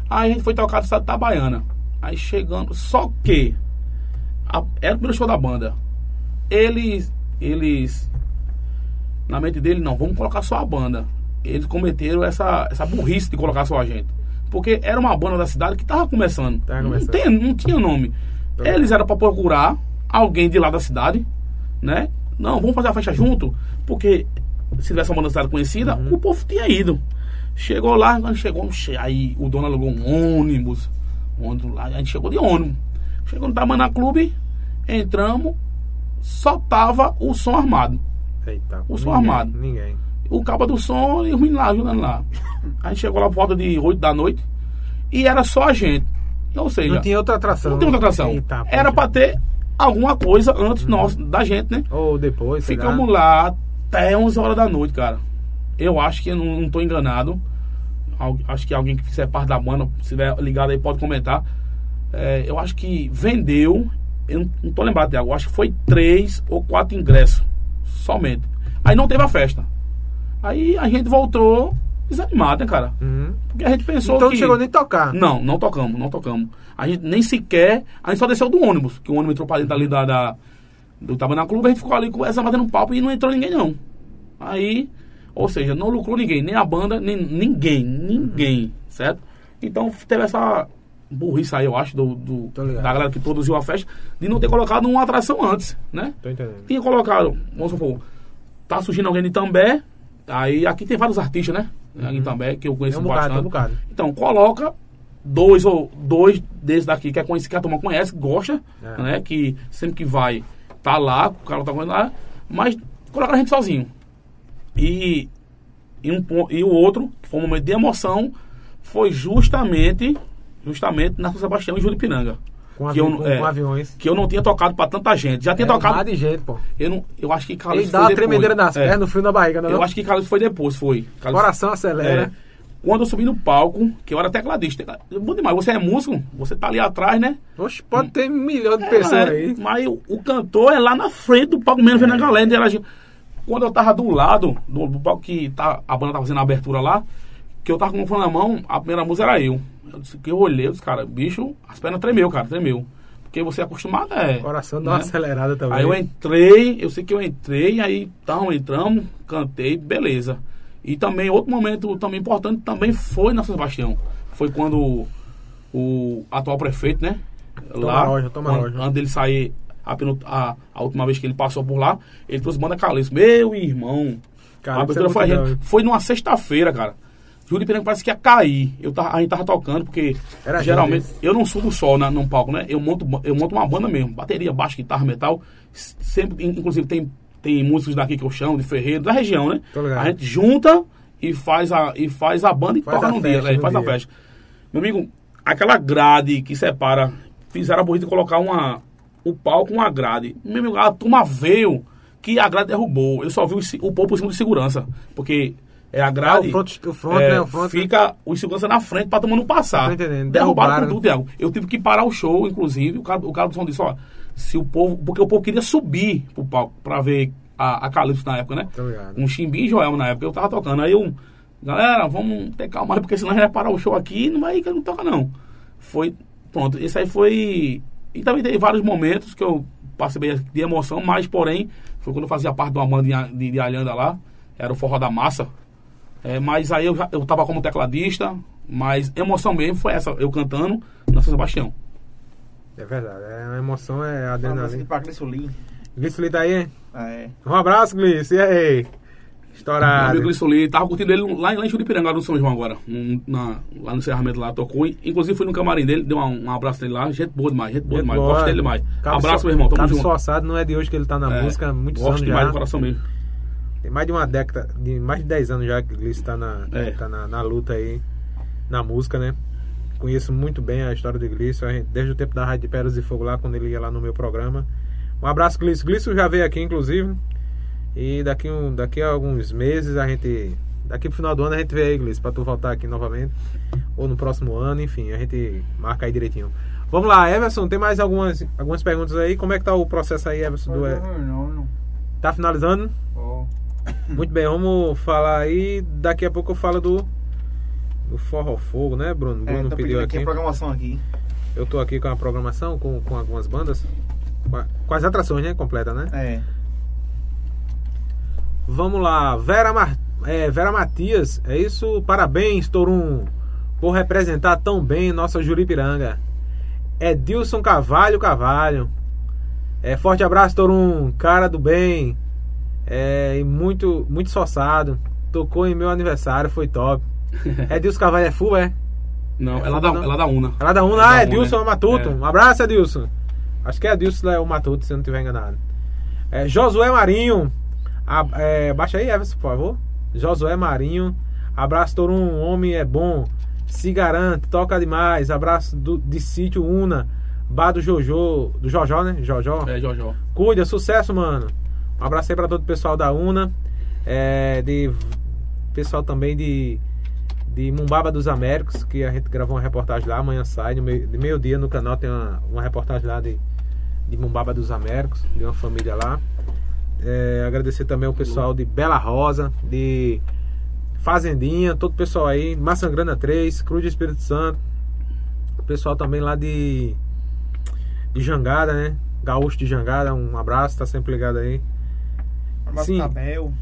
Aí a gente foi tocar no estado da Itabaiana. Aí chegando, só que a- era o primeiro show da banda. Eles, eles, na mente dele, não, vamos colocar só a banda. Eles cometeram essa, essa burrice de colocar só a gente. Porque era uma banda da cidade que tava começando. Tava não, começando. tem- não tinha nome. Tô Eles eram para procurar alguém de lá da cidade, né? Não, vamos fazer a festa junto, porque se tivesse uma cidade conhecida, Uhum. o povo tinha ido. Chegou lá, quando chegou, aí o dono alugou um ônibus, um ônibus lá, a gente chegou de ônibus. Chegou no Tamana Clube, entramos, só tava o som armado. Eita, O som ninguém, armado. Ninguém. O cabo do som e o ruim lá, ajudando lá. A gente chegou lá por volta de 8 da noite e era só a gente. Ou seja, Não tinha outra atração. não tem outra atração. Eita, Era poxa. pra ter alguma coisa antes nós, da gente, né? Ou depois, Ficamos lá até 11 horas da noite, cara. Eu acho que eu não, não tô enganado. Acho que alguém que fizer parte da banda, se estiver ligado aí, pode comentar. É, eu acho que vendeu, eu não, tô lembrado, Thiago. Eu acho que foi três ou quatro ingressos. Somente. Aí não teve a festa. Aí a gente voltou desanimado, né, cara? Uhum. Porque a gente pensou Então que... não chegou nem a tocar. Não, não tocamos, não tocamos. A gente nem sequer. A gente só desceu do ônibus, que o ônibus entrou pra dentro ali da. da do Tabanã Clube, a gente ficou ali conversando, batendo um papo e não entrou ninguém, não. Aí, ou seja, não lucrou ninguém, nem a banda, nem ninguém, ninguém, certo? Então teve essa burrice aí, eu acho, do, do- da galera que produziu a festa, de não ter colocado uma atração antes, né? Tô entendendo. Tinha colocado, vamos supor, tá surgindo alguém de També, aí aqui tem vários artistas, né? Aqui em També, que eu Tem conheço um bocado, bastante. tem um bocado. Então, coloca dois ou dois desses daqui que é conhecido, que a turma conhece, gosta, É. né? Que sempre que vai, tá lá, o cara tá correndo lá, mas coloca a gente sozinho. E, e, um, e o outro, que foi um momento de emoção, foi justamente, justamente na São Sebastião e Júlio Pinanga. Com, que, eu, com, é, com aviões. que eu não tinha tocado pra tanta gente. Já tinha É, tocado. de gente, pô. Eu, não, eu acho que Ele Carlos dá foi uma tremedeira nas É. pernas, no frio na barriga, não é? Eu não? acho que Carlos foi depois, foi. Coração acelera. é. Quando eu subi no palco, que eu era tecladista. Bom demais, você é músico, você tá ali atrás, né? Oxe, pode ter um milhão de É, pessoas é, aí. Mas o, o cantor é lá na frente do palco mesmo, vendo a galera interagindo. Quando eu tava do lado do, do palco que tá, a banda tava fazendo a abertura lá, que eu tava com o fone na mão, a primeira música era eu. Eu disse que eu olhei, eu disse, cara, bicho, as pernas tremeu, cara, tremeu. Porque você é acostumado, é. O coração dá né? uma acelerada também. Aí eu entrei, eu sei que eu entrei, aí então entramos, cantei, beleza. E também, outro momento também importante também foi na São Sebastião. Foi quando o, o atual prefeito, né? Toma Roja, Toma quando- Roja. antes dele sair, a, a, a última vez que ele passou por lá, ele trouxe banda Calypso. Meu irmão, Cara, a abertura é foi, a muito gente- doido. foi numa sexta-feira, cara. Júlio Piranga parece que ia cair. Eu tava, a gente tava tocando, porque Era geralmente eu não subo só na, num palco, né? Eu monto, eu monto uma banda mesmo. Bateria, baixo, guitarra, metal. Sempre, in- inclusive, tem, tem músicos daqui que eu chamo, de Ferreiro, da região, né? A gente junta e faz a, e faz a banda e Faz toca a no festa dia, né? Faz a dia. festa. Meu amigo, aquela grade que separa, fizeram a de colocar uma, o palco com uma grade. Meu amigo, a turma veio que a grade derrubou. Eu só vi o, o povo por cima de segurança. Porque é a grade. Ah, o front- o front, é, né? O front- fica o segurança na frente pra turma não passar. Derrubaram Derrubaram. tudo, Thiago. Eu tive que parar o show, inclusive. O cara, o cara do som disse, ó, se o povo. Porque o povo queria subir pro palco pra ver a, a Calypso na época, né? Um Chimbim e Joel na época. Eu tava tocando. Aí eu. Galera, vamos ter calma porque senão a gente vai parar o show aqui e não vai que não toca, não. Foi. Pronto, esse aí foi. E também teve vários momentos que eu passei de emoção, mas porém, foi quando eu fazia parte de uma banda de, de, de Alhanda lá. Era o Forró da Massa. É, mas aí eu, já, eu tava como tecladista, mas emoção mesmo foi essa, eu cantando na São Sebastião. É verdade. É uma emoção, é adrenalina. pra Glissolim. Glício tá aí? É. Um abraço, Glício. E aí? Meu Estourado. amigo Lissoli, tava curtindo ele lá, lá em Juripiranga, no São João agora. um- na- lá no encerramento lá, tocou. Inclusive fui no camarim dele, deu um, um abraço dele lá. Gente boa demais, gente boa Gente demais. boa. Gosto dele demais. Cabo abraço, so- meu irmão, tamo junto. Sossado não é de hoje que ele tá na É, música, há muitos Gosto demais já. do coração mesmo. Tem mais de uma década, de mais de 10 anos já que o Glício tá, na, É. tá na, na luta aí, na música, né? Conheço muito bem a história do Glício, desde o tempo da Rádio de Pérolas e Fogo lá, quando ele ia lá no meu programa. Um abraço, Glício. Glício já veio aqui, inclusive. E daqui, um, daqui a alguns meses a gente. Daqui pro final do ano a gente vê aí, Gleice, pra tu voltar aqui novamente. Ou no próximo ano, enfim, a gente marca aí direitinho. Vamos lá, Everson, tem mais algumas, algumas perguntas aí? Como é que tá o processo aí, Everson? Do, Não, não. tá finalizando? Ó. Muito bem, vamos falar aí. Daqui a pouco eu falo do. Do Forró Fogo, né, Bruno? É, Bruno tô pediu aqui aqui. a programação aqui. Eu tô aqui com a programação, com, com algumas bandas. Com as atrações, né? Completa, né? É. Vamos lá, Vera, Mar... é, Vera Matias, é isso? Parabéns, Torum, por representar tão bem nossa Juripiranga. Edilson Cavalho Cavalho. É, forte abraço, Torum, cara do bem. É, e muito, muito esforçado. Tocou em meu aniversário, foi top. Edilson Cavalho é full, é? Não, É ela, foda, dá, não? ela dá una. Ela da Una, É ah, da Edilson Una. Matuto. É. Um abraço, Edilson. Acho que é Edilson é o Matuto, se eu não estiver enganado. É, Josué Marinho. A- é, baixa aí, Everson, por favor. Josué Marinho. Abraço, Torum. Um homem é bom. Se garante, toca demais. Abraço do, de sítio Una. Bar do Jojo. Do Jojó, né? Jojó. É, Jojó. Cuida, sucesso, mano. Um abraço aí pra todo o pessoal da UNA. É, de pessoal também de, de Mumbaba dos Américos, que a gente gravou uma reportagem lá, amanhã sai, no meio, de meio-dia no canal tem uma, uma reportagem lá de, de Mumbaba dos Américos, de uma família lá. É, agradecer também ao pessoal de Bela Rosa, de Fazendinha, todo o pessoal aí, Maçangrana 3, Cruz de Espírito Santo, o pessoal também lá de de Jangada, né? Gaúcho de Jangada, um abraço, tá sempre ligado aí. Abraço Sim. Bel.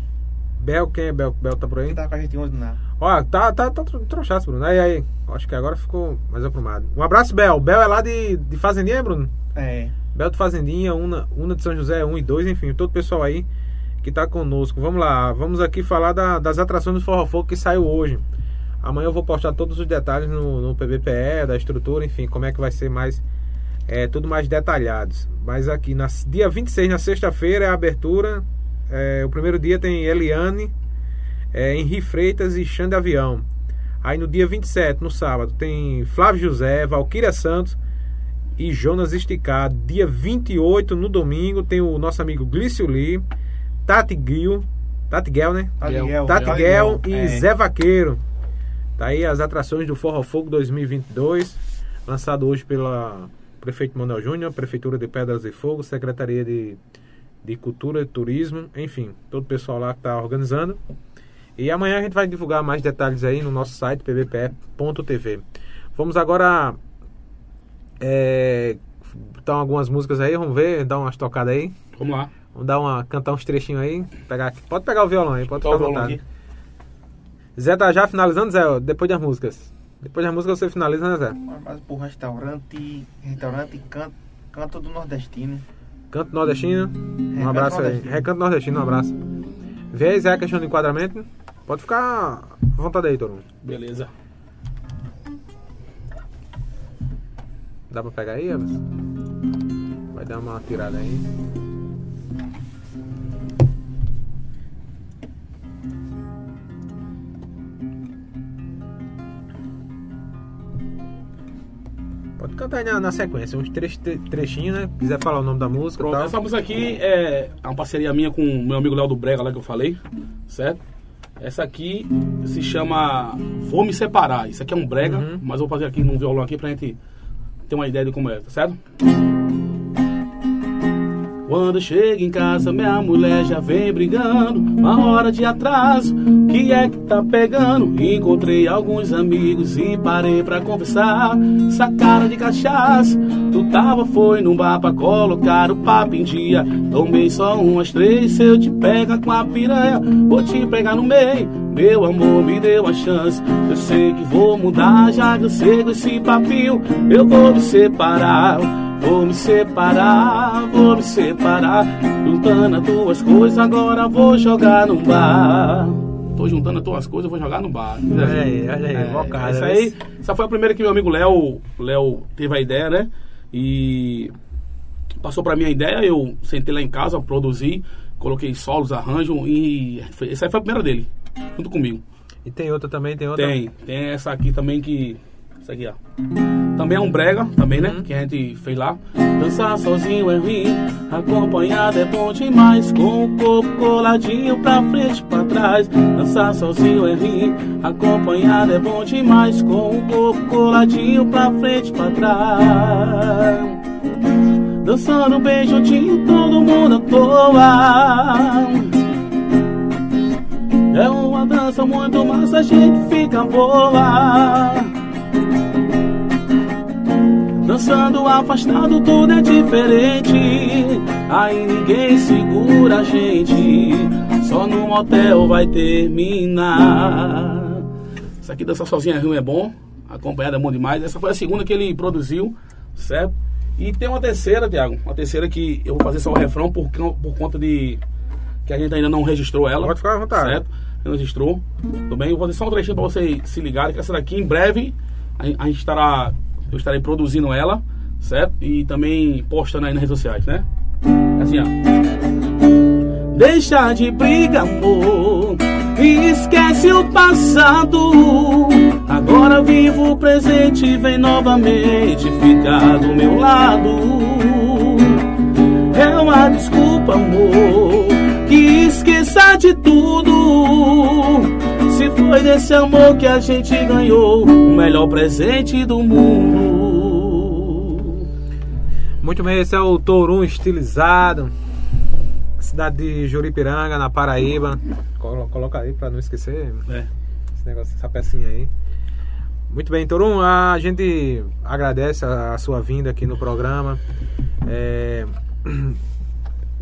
Bel, quem é Bel? Bel tá por aí? Que tá com a gente ontem na. Ó, tá, tá, tá tro- trouxaço, Bruno. Aí, aí, acho que agora ficou mais aprumado. Um abraço, Bel. Bel é lá de, de Fazendinha, Bruno? É. Bel de Fazendinha, Una, Una de São José 1 e 2, enfim, todo o pessoal aí que tá conosco. Vamos lá, vamos aqui falar da- das atrações do Forró Fogo que saiu hoje. Amanhã eu vou postar todos os detalhes no, no PBPE, da estrutura, enfim, como é que vai ser mais. É, tudo mais detalhados. Mas aqui, na, dia 26, na sexta-feira, é a abertura. É, o primeiro dia tem Eliane, é, Henri Freitas e Xande Avião. Aí no dia 27, no sábado, tem Flávio José, Valquíria Santos e Jonas Esticado. Dia 28, no domingo, tem o nosso amigo Glício Lee, Tati Gil, Tati Gel, né? Tati Gel e É. Zé Vaqueiro. Tá aí as atrações do Forró Fogo 2022, lançado hoje pela Prefeito Manuel Júnior, Prefeitura de Pedras e Fogo, Secretaria de, de Cultura e Turismo, enfim, todo o pessoal lá que tá organizando. E amanhã a gente vai divulgar mais detalhes aí no nosso site pbpe.tv. Vamos agora é, botar algumas músicas aí, vamos ver, dar umas tocadas aí. Vamos lá. Vamos dar uma, cantar uns trechinhos aí. Pegar, pode pegar o violão aí, pode ficar à vontade. aqui. Zé tá já finalizando, Zé? Depois das músicas. Depois das músicas você finaliza, né, Zé? Um abraço pro restaurante. Restaurante Canto, Canto do Nordestino. Canto Nordestino. Um Recanto abraço aí. Nordestino. Recanto Nordestino, um abraço. Vê aí, Zé, a questão do enquadramento. Pode ficar à vontade aí, todo mundo. Beleza. Dá pra pegar aí, Everson? Vai dar uma tirada aí. Pode cantar aí na, na sequência, uns três tre- trechinhos, né? Quiser falar o nome da música Pronto, essa música aqui é uma parceria minha com o meu amigo Léo do Brega lá que eu falei, certo? Essa aqui se chama Vou Me Separar. Isso aqui é um brega, Uhum. mas eu vou fazer aqui num violão aqui pra gente ter uma ideia de como é, tá certo? Quando chego em casa, minha mulher já vem brigando. Uma hora de atraso, que é que tá pegando? Encontrei alguns amigos e parei pra conversar. Essa cara de cachaça, tu tava, foi num bar pra colocar o papo em dia. Tomei só umas três, se eu te pega com a piranha, vou te pegar no meio. Meu amor, me deu uma chance. Eu sei que vou mudar, já cansei com esse papinho. Eu vou me separar. Vou me separar, vou me separar. Juntando as tuas coisas, agora vou jogar no bar. Tô juntando as tuas coisas, vou jogar no bar. Olha aí, olha aí, É, vocada, essa né? aí, essa foi a primeira que meu amigo Léo, Léo teve a ideia, né? E passou pra mim a ideia, eu sentei lá em casa, produzi, coloquei solos, arranjo e foi- essa aí foi a primeira dele, junto comigo. E tem outra também, tem outra. Tem, tem essa aqui também que. Essa aqui, ó. Também é um brega, também, né? Que a gente fez lá. Dançar sozinho é ruim, acompanhado é bom demais. Com o corpo coladinho pra frente e pra trás. Dançar sozinho é ruim, acompanhado é bom demais. Com o corpo coladinho pra frente e pra trás. Dançando bem juntinho, todo mundo à toa. É uma dança muito massa, a gente fica boa. Dançando afastado, tudo é diferente. Aí ninguém segura a gente. Só no motel vai terminar. Isso aqui, dançar sozinho é ruim, é bom. Acompanhada é bom demais. Essa foi a segunda que ele produziu, certo? E tem uma terceira, Tiago. Uma terceira que eu vou fazer só o refrão por, por conta de. que a gente ainda não registrou ela. Pode ficar à vontade. Certo? Não registrou. Tudo bem? Eu vou fazer só um trechinho pra vocês se ligarem. Que essa daqui, em breve, a, a gente estará eu estarei produzindo ela, certo? E também postando aí nas redes sociais, né? Assim, ó. Deixa de briga, amor. Esquece o passado. Agora vivo o presente vem novamente ficar do meu lado. É uma desculpa, amor. Que esqueça de tudo. Se foi desse amor que a gente ganhou o melhor presente do mundo. Muito bem, esse é o Tourum estilizado. Cidade de Juripiranga, na Paraíba. Colo- Coloca aí pra não esquecer É. esse negócio, essa pecinha aí. Muito bem, Tourum, a gente agradece a, a sua vinda aqui no programa. É, *clears throat*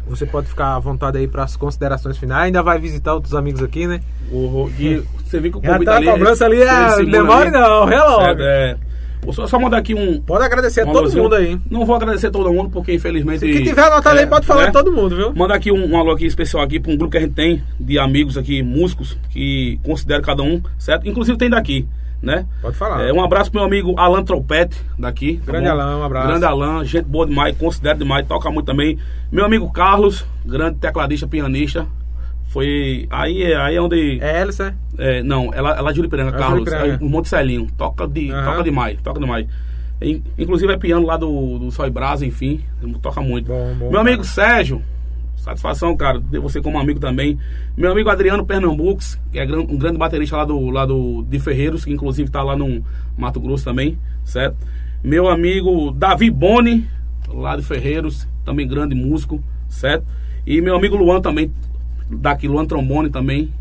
Você pode ficar à vontade aí para as considerações finais. Ainda vai visitar outros amigos aqui, né? O- E você viu que o convite tá a cobrança ali, é, demora ali. não, relógio. É. Vou só, só mandar aqui um. Pode agradecer a todo alôzinho. mundo aí. Não vou agradecer todo mundo, porque infelizmente. Se quem tiver anotado é, aí, pode falar né? todo mundo, viu? Mandar aqui um, um alô aqui especial aqui para um grupo que a gente tem de amigos aqui, músicos, que considero cada um, certo? Inclusive tem daqui, né? Pode falar. É, um abraço pro meu amigo Alan Trompete, daqui. tá Grande bom? Alan, um abraço. Grande Alan, gente boa demais, considero demais, toca muito também. Meu amigo Carlos, grande tecladista, pianista. Foi. Aí é, aí é onde. É Hélice, né? É, não, ela, ela é Juripiranga, É Carlos. É, o Monte Celinho. Toca, de, Aham. toca demais, toca demais. In- Inclusive é piano lá do, do Sol e Brasa, enfim. Toca muito. Bom, bom, Meu amigo cara. Sérgio, satisfação, cara, ter você como amigo também. Meu amigo Adriano Pernambucos, que é um grande baterista lá do, lá do de Ferreiros, que inclusive tá lá no Mato Grosso também, certo? Meu amigo Davi Boni, lá de Ferreiros, também grande músico, certo? E meu amigo Luan também, daqui, Luan Trombone também,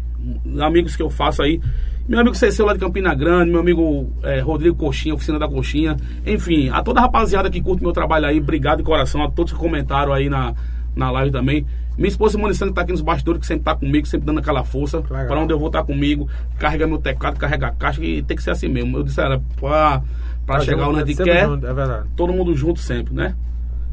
amigos que eu faço aí. Meu amigo Cecil lá de Campina Grande, meu amigo eh, Rodrigo Coxinha, Oficina da Coxinha. Enfim, a toda a rapaziada que curte meu trabalho aí, obrigado de coração. A todos que comentaram aí na, na live também. Minha esposa Simone Santos tá aqui nos bastidores, que sempre tá comigo, sempre dando aquela força. Pra onde eu vou tá comigo, carrega meu teclado, carrega a caixa, e tem que ser assim mesmo. Eu disse, era pra, pra chegar onde a quer junto, É verdade. todo mundo junto sempre, né?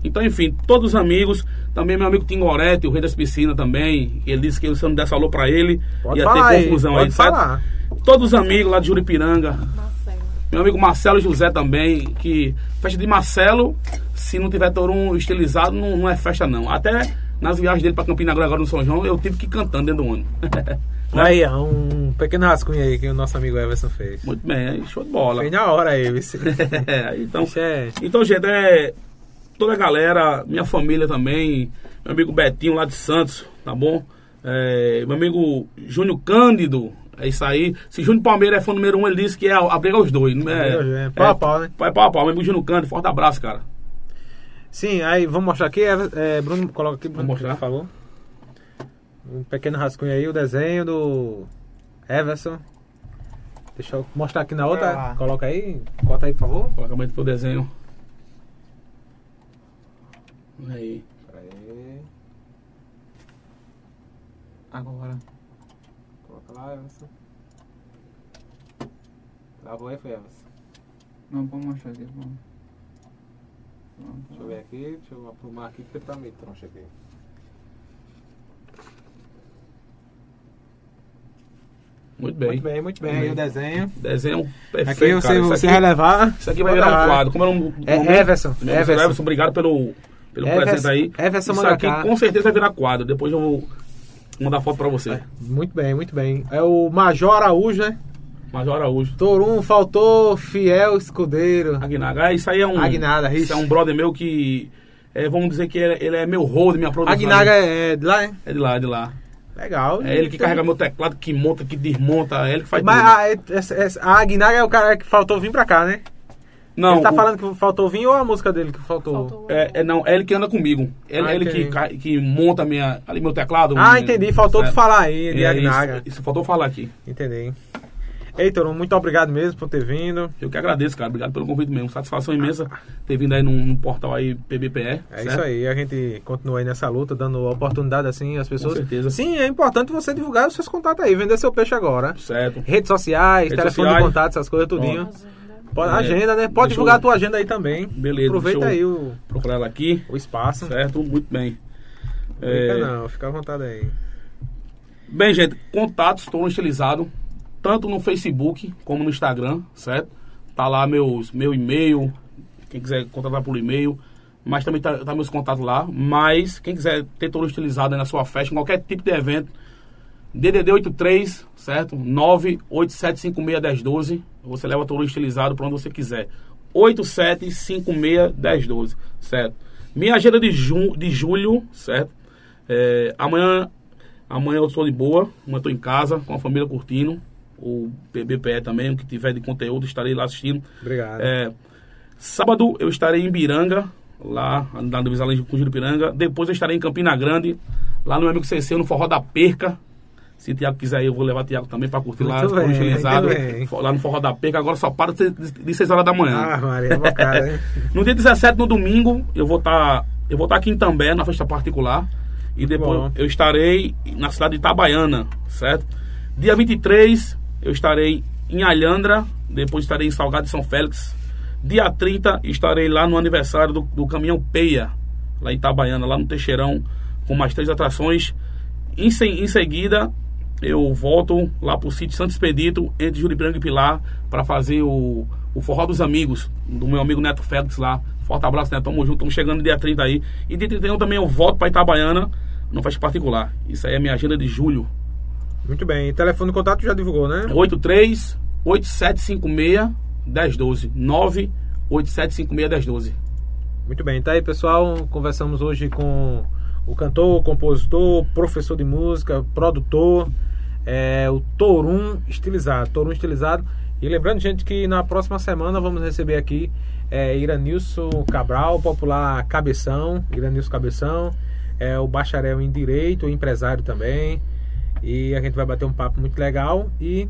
Então, enfim, todos os amigos, também meu amigo Tingoretti, o rei das piscinas também, ele disse que se eu não desse alô pra ele, Pode ia falar ter aí, confusão pode aí, certo? falar. Todos os amigos lá de Juripiranga, Marcelo. Meu amigo Marcelo José também, que festa de Marcelo, se não tiver Torum estilizado, não, não é festa não. Até nas viagens dele pra Campina Grande agora no São João, eu tive que ir cantando dentro do ônibus. *laughs* Aí, um pequeno rascunho aí que o nosso amigo Everson fez. Muito bem, show de bola. Fez na hora aí, vice. *laughs* É, então, Isso é... Então, gente, é toda a galera, minha família também, meu amigo Betinho lá de Santos, tá bom? É, meu amigo Júnior Cândido, é isso aí. Se Júnior Palmeira é fã número um, ele disse que é a briga aos dois. Não é, É, pau a pau, né? É pau a pau. Amigo Júnior Cândido, forte abraço, cara. Sim, aí vamos mostrar aqui, é, é, Bruno, coloca aqui, Bruno, Vamos mostrar? por favor. Um pequeno rascunho aí, o desenho do Everson. Deixa eu mostrar aqui na outra, Ah. coloca aí, corta aí, por favor. Coloca muito pro desenho. Aí. Peraí. Agora. Lá, Everson. Travou aí, foi Everson. Não, vou mostrar aqui. Vamos. Deixa eu ver aqui, deixa eu aprumar aqui porque tá meio troncho aqui. Muito bem. Muito bem, muito bem. Aí o desenho. Desenho perfeito. Aqui você, cara. Você aqui- vai levar. Isso aqui vai virar um quadro. Como é o nome- É nome- Everson, amigo Everson. Everson, obrigado pelo, pelo Everson- presente aí. Everson Isso aqui com certeza vai virar quadro. Depois eu vou mandar foto pra você. Muito bem, muito bem. É o Major Araújo, né? Major Araújo. Torum faltou fiel escudeiro. Aguinaga. É, isso aí é um. Aguinaga, Isso é um brother meu que. é, vamos dizer que ele, ele é meu hold, minha produção. Aguinaga é de lá, hein? É de lá, é de lá. Legal. É ele que carrega meu teclado, que monta, que desmonta, é ele que faz Mas tudo. a, essa- essa- a Aguinaga é o cara que faltou vir pra cá, né? Não, ele tá o- falando que faltou vir ou a música dele que faltou? Faltou. É, é, não, é ele que anda comigo. Ele, Ah, ele que, entendi. que monta minha, ali meu teclado. Ah, minha- entendi. Faltou tu certo. falar aí de É, Aguinaga. Isso, isso faltou falar aqui. Entendi. Ei, Torum, muito obrigado mesmo por ter vindo. Eu que agradeço, cara. Obrigado pelo convite mesmo. Satisfação imensa ter vindo aí num, num portal aí PBPE. É certo? isso aí, a gente continua aí nessa luta, dando oportunidade assim às pessoas. certeza. Sim, é importante você divulgar os seus contatos aí, vender seu peixe agora. Certo. Redes sociais, Redes telefone sociais. de contato, essas coisas, tudinho. Agenda. Pode, É, agenda, né? Pode divulgar eu- a tua agenda aí também. Beleza, Aproveita aí o, Procurar ela aqui. o espaço. Certo? Muito bem. Fica É, não, fica à vontade aí. Bem, gente, contatos estou estilizado tanto no Facebook como no Instagram, certo? Tá lá meus, meu e-mail, quem quiser contratar por e-mail, mas também tá, tá meus contatos lá. Mas quem quiser ter todo estilizado aí na sua festa, em qualquer tipo de evento, DDD 83, certo? 987561012. Você leva todo estilizado para onde você quiser. 87561012, certo? Minha agenda de, ju de julho, certo? É, amanhã, amanhã eu estou de boa, amanhã estou em casa com a família curtindo. O PBPE também, o que tiver de conteúdo, estarei lá assistindo. Obrigado. É, sábado eu estarei em Biranga, lá na além com Piranga. Depois eu estarei em Campina Grande, lá no amigo CC, no Forró da Perca. Se o Tiago quiser eu vou levar o Tiago também para curtir lá, Muito bem, estilizado, lá no Forró da Perca. Agora só para de 6 horas da manhã. Ah, Maria, bocada, hein? *laughs* No dia 17, no domingo, eu vou estar eu vou estar aqui em També, na festa particular. E depois bom. eu estarei na cidade de Itabaiana, certo? Dia 23, eu estarei em Alhandra, depois estarei em Salgado de São Félix. Dia 30, estarei lá no aniversário do, do Caminhão Peia, lá em Itabaiana, lá no Teixeirão, com mais três atrações. Em, em seguida, eu volto lá pro sítio Santo Expedito, entre Juripiranga e Pilar, para fazer o, o Forró dos Amigos, do meu amigo Neto Félix lá. Forte abraço, Neto. Tamo junto, estamos chegando dia 30 aí. E dia 31 também eu volto para Itabaiana, no festa particular. Isso aí é a minha agenda de julho. Muito bem. Telefone de contato já divulgou, né? 83 8756 1012 98756 1012 Muito bem, tá aí pessoal, conversamos hoje com o cantor, compositor, professor de música, produtor, é, o Torum Estilizado, Torum Estilizado. E lembrando, gente, que na próxima semana vamos receber aqui é, Iranilson Cabral, popular Cabeção, Iranilson Cabeção, é o bacharel em Direito, empresário também. E a gente vai bater um papo muito legal e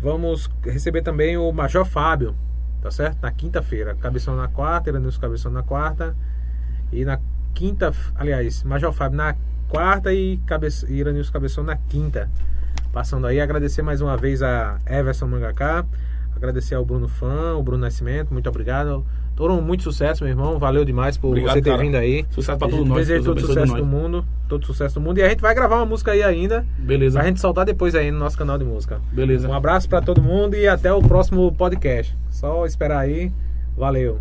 vamos receber também o Major Fábio, tá certo? Na quinta-feira. Cabeção na quarta, Iranilson Cabeção na quarta. E na quinta, aliás, Major Fábio na quarta e Cabe... e Iranilson Cabeção na quinta. Passando aí, agradecer mais uma vez a Everson Mangaká, agradecer ao Bruno Fã, o Bruno Nascimento, muito obrigado. Torum, muito sucesso, meu irmão. Valeu demais por Obrigado, você ter cara. vindo aí. Sucesso pra todos nós, Desejo todo sucesso do mundo. Todo sucesso do mundo. E a gente vai gravar uma música aí ainda. Beleza. Pra gente soltar depois aí no nosso canal de música. Beleza. Um abraço pra todo mundo e até o próximo podcast. Só esperar aí. Valeu.